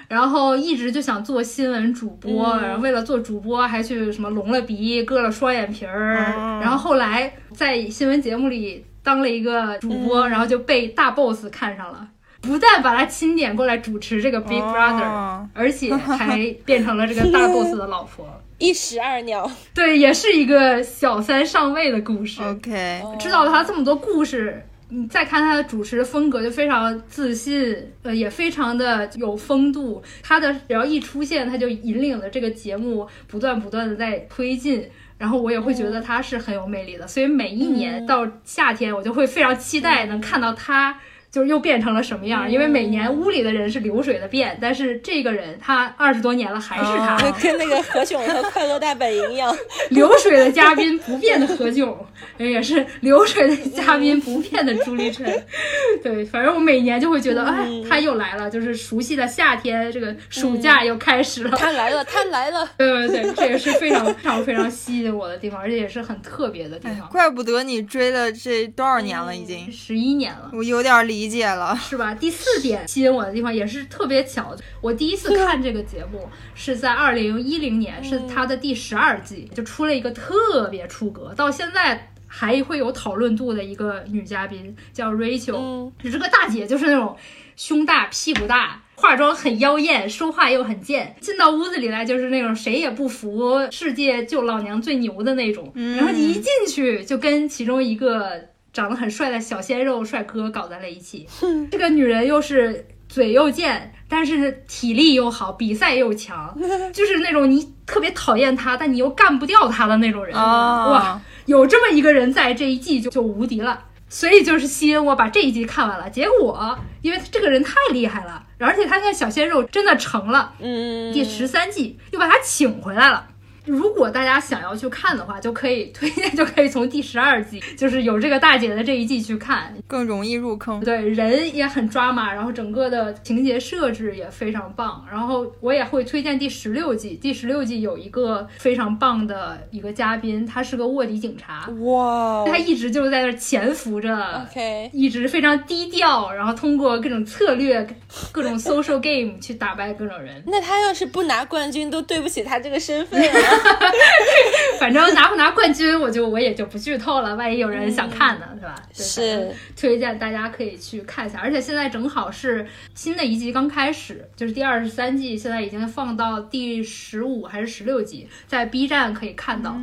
然后一直就想做新闻主播，嗯。然后为了做主播还去什么隆了鼻、割了双眼皮儿，哦然后后来在新闻节目里当了一个主播，嗯。然后就被大 boss 看上了，不但把他钦点过来主持这个 Big Brother，哦而且还变成了这个大 boss 的老婆。一石二鸟。对，也是一个小三上位的故事。OK，知道了他这么多故事，你再看他的主持风格就非常自信，呃，也非常的有风度。他的只要一出现，他就引领了这个节目不断不断的在推进。然后我也会觉得他是很有魅力的，所以每一年到夏天，我就会非常期待能看到他。就是又变成了什么样？因为每年屋里的人是流水的变，但是这个人他二十多年了还是他，哦 跟那个何炅和快乐大本营一样，流水的嘉宾不变的何炅，也是流水的嘉宾不变的朱立晨。对，反正我每年就会觉得，哎，他又来了，就是熟悉的夏天，这个暑假又开始了。他来了，他来了。对对对，这也是非常非常非常吸引我的地方，而且也是很特别的地方。怪不得你追了这多少年了，已经，十一年了。我有点理解了。是吧？第四点吸引我的地方也是特别巧，我第一次看这个节目是在二零一零年，是它的第十二季，就出了一个特别出格，到现在还会有讨论度的一个女嘉宾，叫 Rachel，、嗯就这个大姐就是那种胸大屁股大。化妆很妖艳，说话又很贱，进到屋子里来就是那种谁也不服，世界就老娘最牛的那种。然后你一进去就跟其中一个长得很帅的小鲜肉帅哥搞在了一起。这个女人又是嘴又贱，但是体力又好，比赛又强，就是那种你特别讨厌她，但你又干不掉她的那种人。哦哇，有这么一个人在这一季就就无敌了。所以就是吸引我把这一季看完了，结果因为这个人太厉害了，而且他那个小鲜肉真的成了，嗯，第十三季又把他请回来了。如果大家想要去看的话，就可以推荐，就可以从第十二季，就是有这个大姐的这一季去看。更容易入坑。对，人也很抓马，然后整个的情节设置也非常棒。然后我也会推荐第十六季，第十六季有一个非常棒的一个嘉宾，他是个卧底警察，哇他一直就是在那儿潜伏着。，OK，一直非常低调，然后通过各种策略、各种 social game 去打败各种人。那他要是不拿冠军，都对不起他这个身份啊。反正拿不拿冠军，我就我也就不剧透了，万一有人想看呢，是吧？对是，推荐大家可以去看一下。而且现在正好是新的一季刚开始，就是第二十三季，现在已经放到第十五还是十六集，在 B 站可以看到。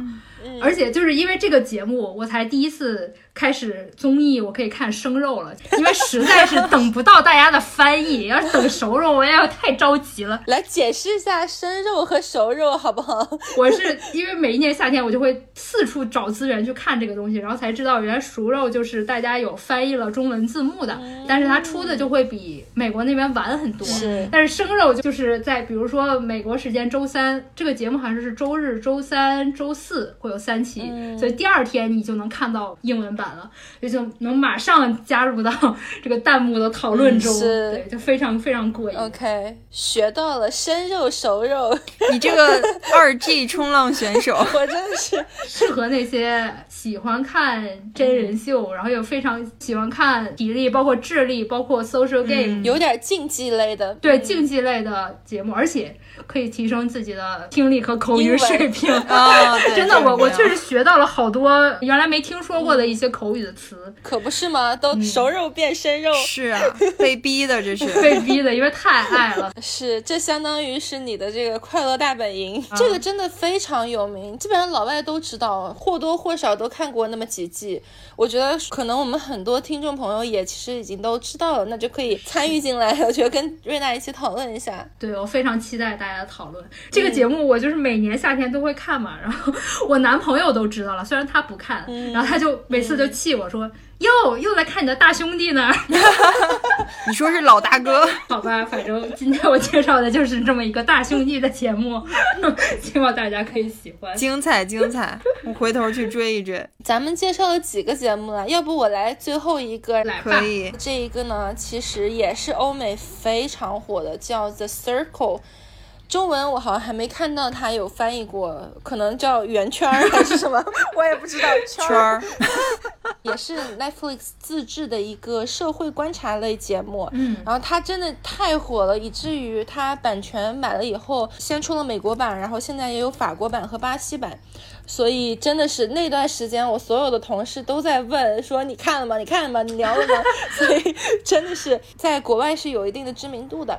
而且就是因为这个节目，我才第一次开始综艺，我可以看生肉了，因为实在是等不到大家的翻译，要是等熟肉，我也太着急了。来解释一下生肉和熟肉好不好？我是因为每一年夏天，我就会四处找资源去看这个东西，然后才知道原来熟肉就是大家有翻译了中文字幕的，但是它出的就会比美国那边晚很多。是但是生肉就是在比如说美国时间周三，这个节目好像是周日、周三、周四会有三期，所以第二天你就能看到英文版了，也就能马上加入到这个弹幕的讨论中，嗯是。对，就非常非常过瘾。OK，学到了生肉熟肉，你这个二 G 冲浪选手，我真的是。适合那些喜欢看真人秀，然后又非常喜欢看体力，包括智力，包括 social game，、有点竞技类的。对竞技类的节目，而且可以提升自己的听力和口语水平。啊，真的，我我确实实学到了好多原来没听说过的一些口语的词，可不是吗？都熟肉变生肉，是啊，被逼的这是。被逼的，因为太爱了。是这相当于是你的这个快乐大本营，这个真的非常有名，基本上老外都知道，或多或少都看过那么几季。我觉得可能我们很多听众朋友也其实已经都知道了，那就可以参与进来。我觉得跟瑞娜一起讨论一下。对我非常期待大家的讨论。这个节目我就是每年夏天都会看嘛，然后我男朋友都知道了，虽然他不看，然后他就每次就气我说：“哟，又来看你的大兄弟呢。你说是老大哥，” 好吧，反正今天我介绍的就是这么一个大兄弟的节目，希望大家可以喜欢。精彩精彩，我回头去追一追。咱们介绍了几个节目了，要不我来最后一个来吧可，以，这一个呢，其实也是欧美非常火的，叫《The Circle》。中文我好像还没看到它有翻译过，可能叫圆圈儿还是什么，我也不知道。圈儿，也是 Netflix 自制的一个社会观察类节目。嗯然后它真的太火了，以至于它版权买了以后，先出了美国版，然后现在也有法国版和巴西版。所以真的是那段时间，我所有的同事都在问说：“你看了吗？你看了吗？你聊了吗？” 所以真的是在国外是有一定的知名度的。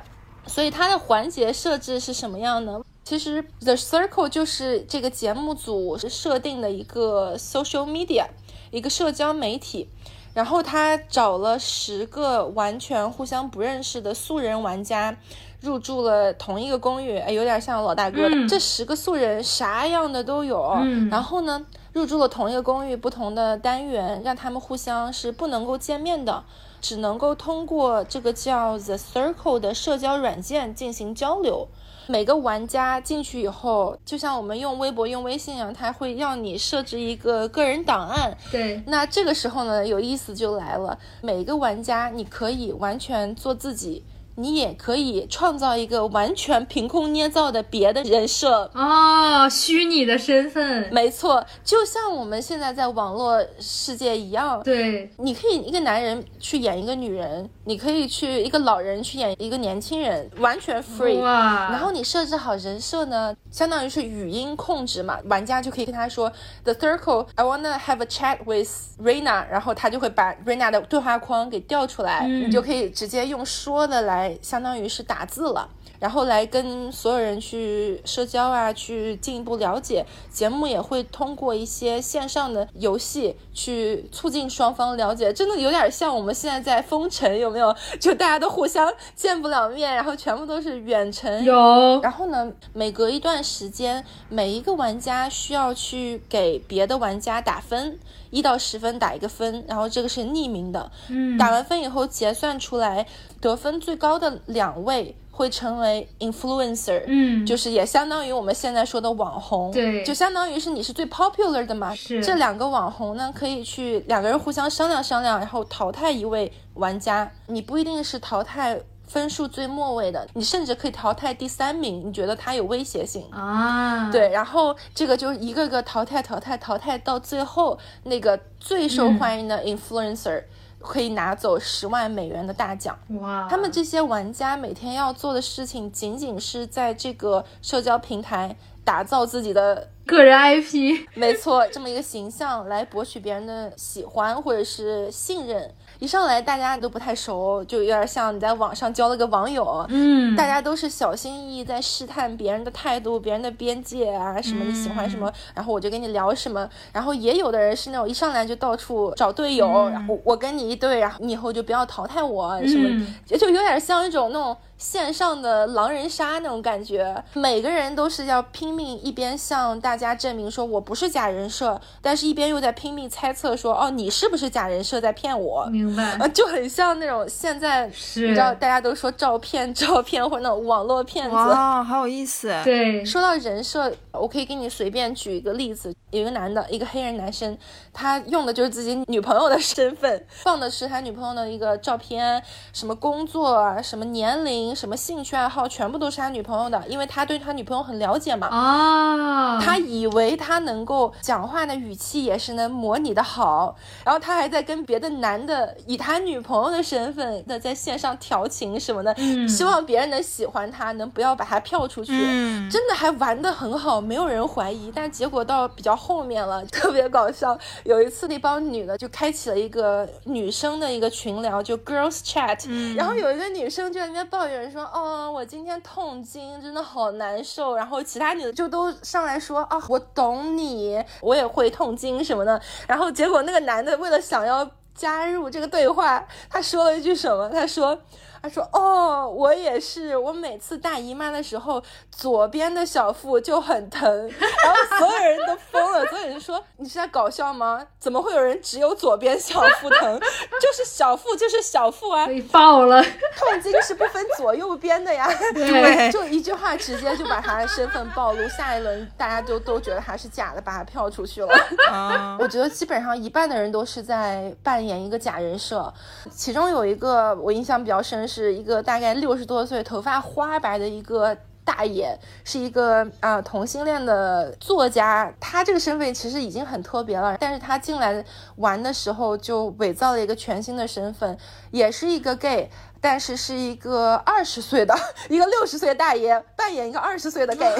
所以它的环节设置是什么样呢？其实 The Circle 就是这个节目组是设定的一个 social media，一个社交媒体。然后他找了十个完全互相不认识的素人玩家，入住了同一个公寓，哎，有点像老大哥。嗯这十个素人啥样的都有。嗯然后呢，入住了同一个公寓，不同的单元，让他们互相是不能够见面的，只能够通过这个叫 The Circle 的社交软件进行交流。每个玩家进去以后，就像我们用微博、用微信一样，它会要你设置一个个人档案，对，那这个时候呢，有意思就来了。每个玩家你可以完全做自己，你也可以创造一个完全凭空捏造的别的人设。哦，虚拟的身份，没错，就像我们现在在网络世界一样。对，你可以一个男人去演一个女人，你可以去一个老人去演一个年轻人，完全 free。哇，然后你设置好人设呢，相当于是语音控制嘛，玩家就可以跟他说 The circle, I wanna have a chat with Rena，然后他就会把 Rena 的对话框给调出来，嗯你就可以直接用说的来，相当于是打字了。然后来跟所有人去社交啊，去进一步了解。节目也会通过一些线上的游戏去促进双方了解，真的有点像我们现在在封城，有没有？就大家都互相见不了面，然后全部都是远程。有，然后呢，每隔一段时间，每一个玩家需要去给别的玩家打分，一到十分打一个分，然后这个是匿名的。嗯，打完分以后结算出来，得分最高的两位会成为 influencer，嗯，就是也相当于我们现在说的网红，对。就相当于是你是最 popular 的嘛。是。这两个网红呢，可以去两个人互相商量商量，然后淘汰一位玩家。你不一定是淘汰分数最末位的，你甚至可以淘汰第三名，你觉得他有威胁性。啊，，对，然后这个就是一个个淘汰、淘汰、淘汰，到最后那个最受欢迎的 influencer、可以拿走十万美元的大奖。哇，他们这些玩家每天要做的事情，仅仅是在这个社交平台打造自己的，个人 IP，没错，这么一个形象，来博取别人的喜欢或者是信任。一上来大家都不太熟，就有点像你在网上交了个网友，嗯，大家都是小心翼翼在试探别人的态度、别人的边界啊，什么你喜欢什么，然后我就跟你聊什么。然后也有的人是那种一上来就到处找队友，然后我跟你一队，然后你以后就不要淘汰我什么，嗯。就有点像一种那种线上的狼人杀那种感觉。每个人都是要拼命一边向大家证明说我不是假人设，但是一边又在拼命猜测说哦你是不是假人设在骗我。明白啊，，就很像那种现在是你知道大家都说照骗、照骗或者那种网络骗子。哇，好有意思。对，说到人设，我可以给你随便举一个例子，有一个男的，一个黑人男生，他用的就是自己女朋友的身份，放的是他女朋友的一个照片，什么工作啊，什么年龄，什么兴趣爱好，全部都是他女朋友的，因为他对他女朋友很了解嘛。啊，他以为他能够讲话的语气也是能模拟的好，然后他还在跟别的男的以他女朋友的身份的在线上调情什么的，嗯希望别人能喜欢他，能不要把他票出去。嗯，真的还玩的很好，没有人怀疑。但结果到比较后面了，特别搞笑。有一次，那帮女的就开启了一个女生的一个群聊，就 girls chat、然后有一个女生就在那边抱怨人说：“哦，我今天痛经，真的好难受。”然后其他女的就都上来说：“啊，我懂你，我也会痛经什么的。”然后结果那个男的为了想要加入这个对话，他说了一句什么？他说。他说：“哦，我也是，我每次大姨妈的时候，左边的小腹就很疼，然后所有人都疯了，所有人说你是在搞笑吗？怎么会有人只有左边小腹疼？就是小腹就是小腹啊，被爆了，痛经是不分左右边的呀。对就一句话直接就把他的身份暴露，下一轮大家都都觉得他是假的，把他票出去了。啊，我觉得基本上一半的人都是在扮演一个假人设，其中有一个我印象比较深，是一个大概六十多岁、头发花白的一个。大爷，是一个啊、呃同性恋的作家，他这个身份其实已经很特别了，但是他进来玩的时候就伪造了一个全新的身份，也是一个 gay。但是是一个二十岁的一个六十岁的大爷扮演一个二十岁的 gay，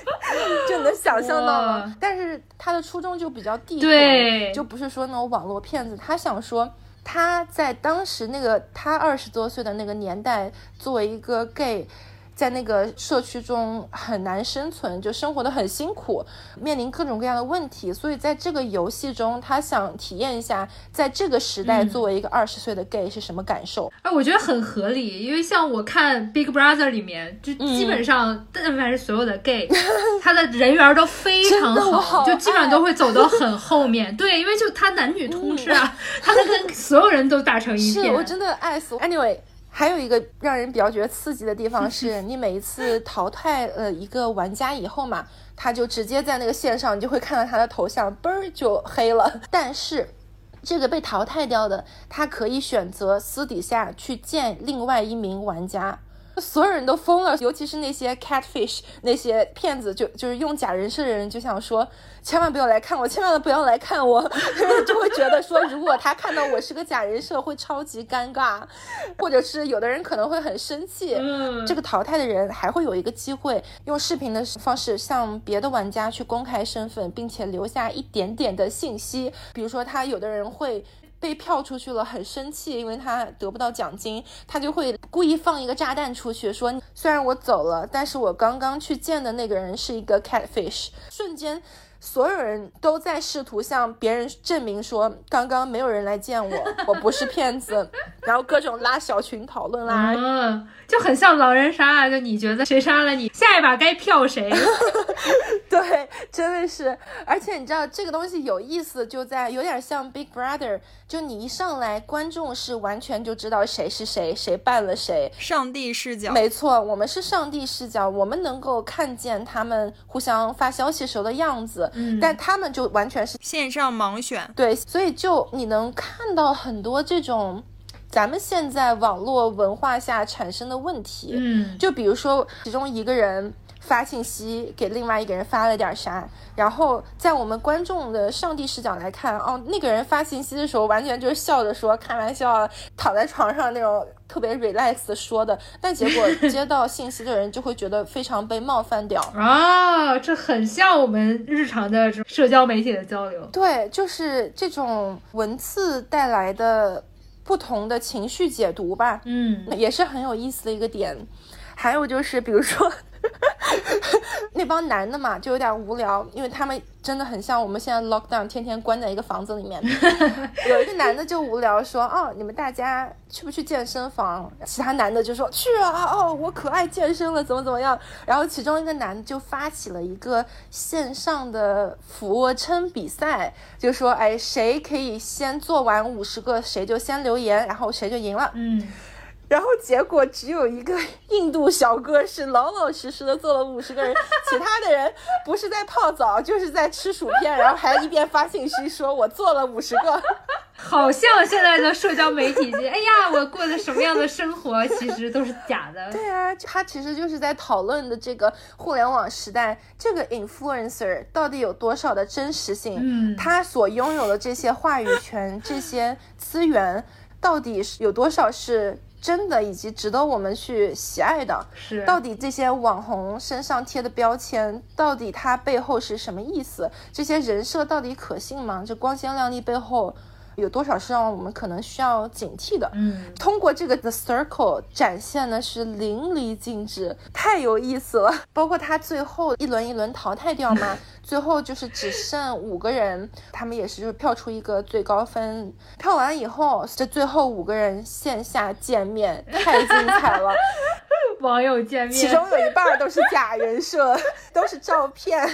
就你能想象到吗？但是他的初衷就比较地对就不是说那种网络骗子，他想说他在当时那个他二十多岁的那个年代，作为一个 gay。在那个社区中很难生存，就生活的很辛苦，面临各种各样的问题，所以在这个游戏中，他想体验一下，在这个时代嗯作为一个二十岁的 gay 是什么感受。哎，我觉得很合理，因为像我看《Big Brother》里面，就嗯基本上但凡是所有的 gay，、他的人缘都非常好 就基本上都会走到很后面。对，因为就他男女通吃啊，他能跟所有人都打成一片。是我真的爱死我。Anyway，还有一个让人比较觉得刺激的地方 是，你每一次淘汰呃一个玩家以后嘛，他就直接在那个线上，你就会看到他的头像，嘣儿就黑了。但是。这个被淘汰掉的，他可以选择私底下去见另外一名玩家，所有人都疯了，尤其是那些 catfish 那些骗子，就就是用假人设的人，就想说，千万不要来看我，千万不要来看我，就会觉得说，如果他看到我是个假人设，会超级尴尬，或者是有的人可能会很生气。嗯，这个淘汰的人还会有一个机会，用视频的方式向别的玩家去公开身份，并且留下一点点的信息，比如说他有的人会。被票出去了，很生气，因为他得不到奖金，他就会故意放一个炸弹出去，说虽然我走了，但是我刚刚去见的那个人是一个 catfish，瞬间。所有人都在试图向别人证明说，刚刚没有人来见我，我不是骗子，然后各种拉小群讨论啦，嗯，就很像狼人杀，就你觉得谁杀了你，下一把该票谁。对，真的是，而且你知道这个东西有意思，就在有点像 Big Brother，就你一上来，观众是完全就知道谁是谁，谁扮了谁。上帝视角，没错，我们是上帝视角，我们能够看见他们互相发消息时候的样子，嗯但他们就完全是线上盲选，对，所以就你能看到很多这种咱们现在网络文化下产生的问题。嗯，就比如说，其中一个人发信息给另外一个人发了点啥，然后在我们观众的上帝视角来看，哦，那个人发信息的时候完全就是笑着说开玩笑啊，躺在床上那种特别 relax 的说的，但结果接到信息的人就会觉得非常被冒犯掉。啊，这很像我们日常的这种社交媒体的交流。对，就是这种文字带来的不同的情绪解读吧。嗯，也是很有意思的一个点。还有就是，比如说 那帮男的嘛，就有点无聊，因为他们真的很像我们现在 lockdown，天天关在一个房子里面。有一个男的就无聊说：“哦，你们大家去不去健身房？”其他男的就说：“去啊！哦，我可爱健身了，怎么怎么样？”然后其中一个男的就发起了一个线上的俯卧撑比赛，就说：“哎，谁可以先做完五十个，谁就先留言，然后谁就赢了。”嗯，然后结果只有一个印度小哥是老老实实的做了五十个人，其他的人不是在泡澡就是在吃薯片，然后还一边发信息说我做了五十个。好像现在的社交媒体界，哎呀，我过的什么样的生活，其实都是假的。对啊，他其实就是在讨论的这个互联网时代，这个 influencer 到底有多少的真实性？嗯他所拥有的这些话语权、这些资源，到底是有多少是真的，以及值得我们去喜爱的？是，到底这些网红身上贴的标签，到底它背后是什么意思？这些人设到底可信吗？这光鲜亮丽背后有多少是让我们可能需要警惕的？嗯，通过这个 The Circle 展现的是淋漓尽致，太有意思了。包括他最后一轮一轮淘汰掉嘛，最后就是只剩五个人，他们也是就是票出一个最高分，票完以后，这最后五个人线下见面，太精彩了。网友见面，其中有一半儿都是假人设，都是照片。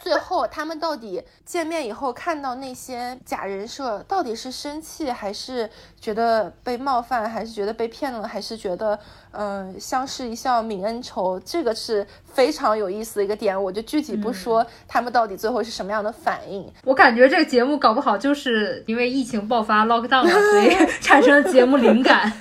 最后他们到底见面以后看到那些假人设，到底是生气还是觉得被冒犯，还是觉得被骗了，还是觉得嗯、呃相视一笑泯恩仇？这个是非常有意思的一个点，我就具体不说他们到底最后是什么样的反应。我感觉这个节目搞不好就是因为疫情爆发 lockdown 了，所以 产生了节目灵感。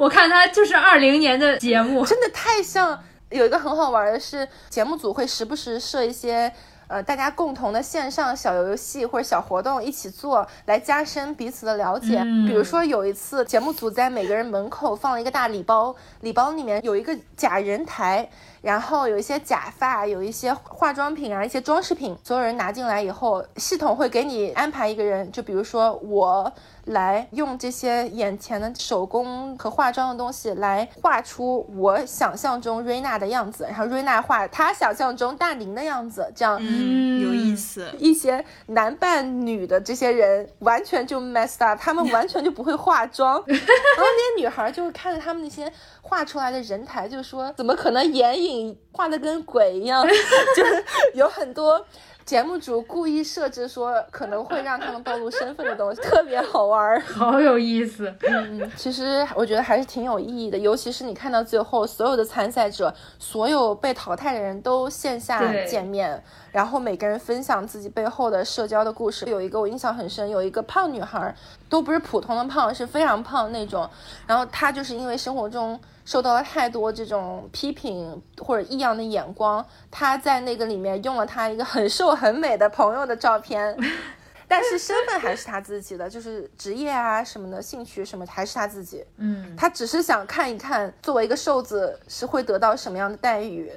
我看它就是二零年的节目，真的太像有一个很好玩的是，节目组会时不时设一些。呃，大家共同的线上小游戏或者小活动一起做，来加深彼此的了解。嗯比如说有一次，节目组在每个人门口放了一个大礼包，礼包里面有一个假人台，然后有一些假发，有一些化妆品啊，一些装饰品。所有人拿进来以后，系统会给你安排一个人，就比如说我来用这些眼前的手工和化妆的东西来画出我想象中瑞娜的样子，然后瑞娜画她想象中大宁的样子，这样。嗯，有意思。一些男扮女的这些人完全就 messed up，他们完全就不会化妆，然后那些女孩就看着他们那些画出来的人台，就说怎么可能眼影画的跟鬼一样，就是有很多。节目组故意设置说可能会让他们暴露身份的东西，特别好玩儿。好有意思。嗯，其实我觉得还是挺有意义的，尤其是你看到最后，所有的参赛者，所有被淘汰的人都线下见面，然后每个人分享自己背后的社交的故事。有一个我印象很深，有一个胖女孩，都不是普通的胖，是非常胖那种。然后她就是因为生活中受到了太多这种批评或者异样的眼光，她在那个里面用了她一个很瘦很美的朋友的照片。但是身份还是她自己的，就是职业啊什么的，兴趣什么还是她自己。嗯，他只是想看一看，作为一个瘦子是会得到什么样的待遇，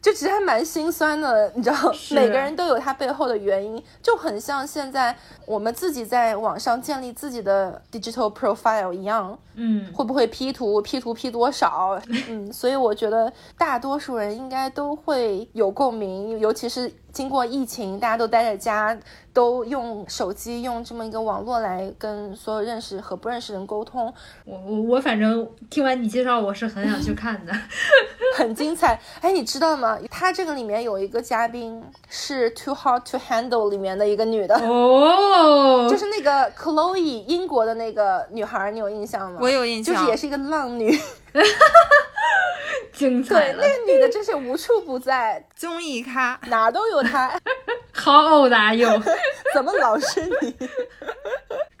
就其实还蛮心酸的，你知道，每个人都有他背后的原因，就很像现在我们自己在网上建立自己的 digital profile 一样，嗯，会不会 P 图，P 图 P 多少，嗯，所以我觉得大多数人应该都会有共鸣，尤其是经过疫情，大家都待在家，都用手机用这么一个网络来跟所有认识和不认识人沟通，我我我反正听完你介绍，我是很想去看的。很精彩。哎，你知道吗？他这个里面有一个嘉宾是《Too Hot to Handle》里面的一个女的，哦，就是那个 Chloe 英国的那个女孩，你有印象吗？我有印象就是也是一个浪女。精彩对，了那，个女的真是无处不在，综艺咖，哪都有她。好偶大哟。怎么老是你？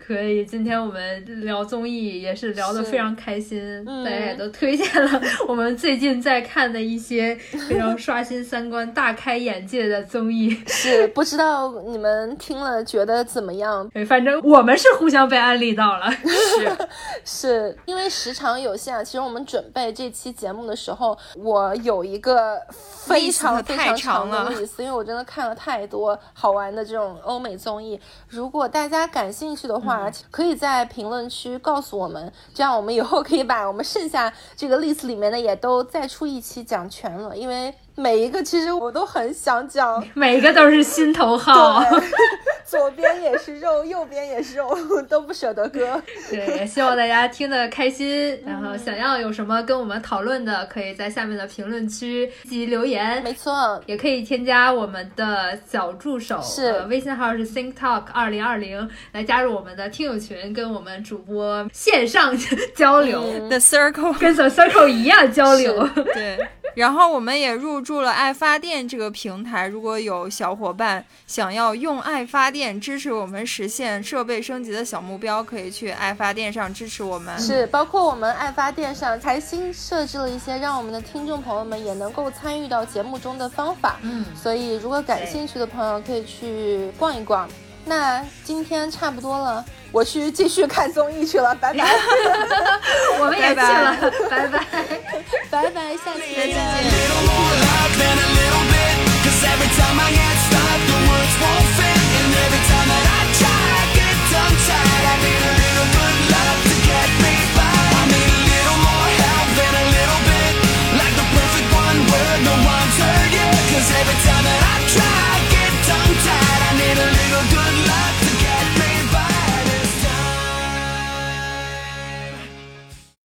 可以，今天我们聊综艺也是聊得非常开心，嗯大家也都推荐了我们最近在看的一些非常刷新三观、大开眼界的综艺。是不知道你们听了觉得怎么样？对，反正我们是互相被安利到了。是 是因为时长有限啊。其实我们准备这期节目的时候，我有一个非常非常长的长了 list，因为我真的看了太多好玩的这种欧美综艺。如果大家感兴趣的话，可以在评论区告诉我们，这样我们以后可以把我们剩下这个 list 里面的也都再出一期讲全了。因为每一个其实我都很想讲。每一个都是心头好。左边也是肉，右边也是肉，都不舍得割。对，也希望大家听得开心。然后想要有什么跟我们讨论的，可以在下面的评论区及留言。没错，也可以添加我们的小助手，是呃、微信号是 Think Talk 二零二零，来加入我们的听友群，跟我们主播线上交流，嗯 The Circle，跟 The Circle 一样交流。对。然后我们也入驻了爱发电这个平台，如果有小伙伴想要用爱发电支持我们实现设备升级的小目标，可以去爱发电上支持我们。是，包括我们爱发电上才新设置了一些让我们的听众朋友们也能够参与到节目中的方法。嗯，所以如果感兴趣的朋友可以去逛一逛。那今天差不多了，我去继续看综艺去了，拜拜。我们也去了，拜拜，拜拜，下次再见。need a little good luck.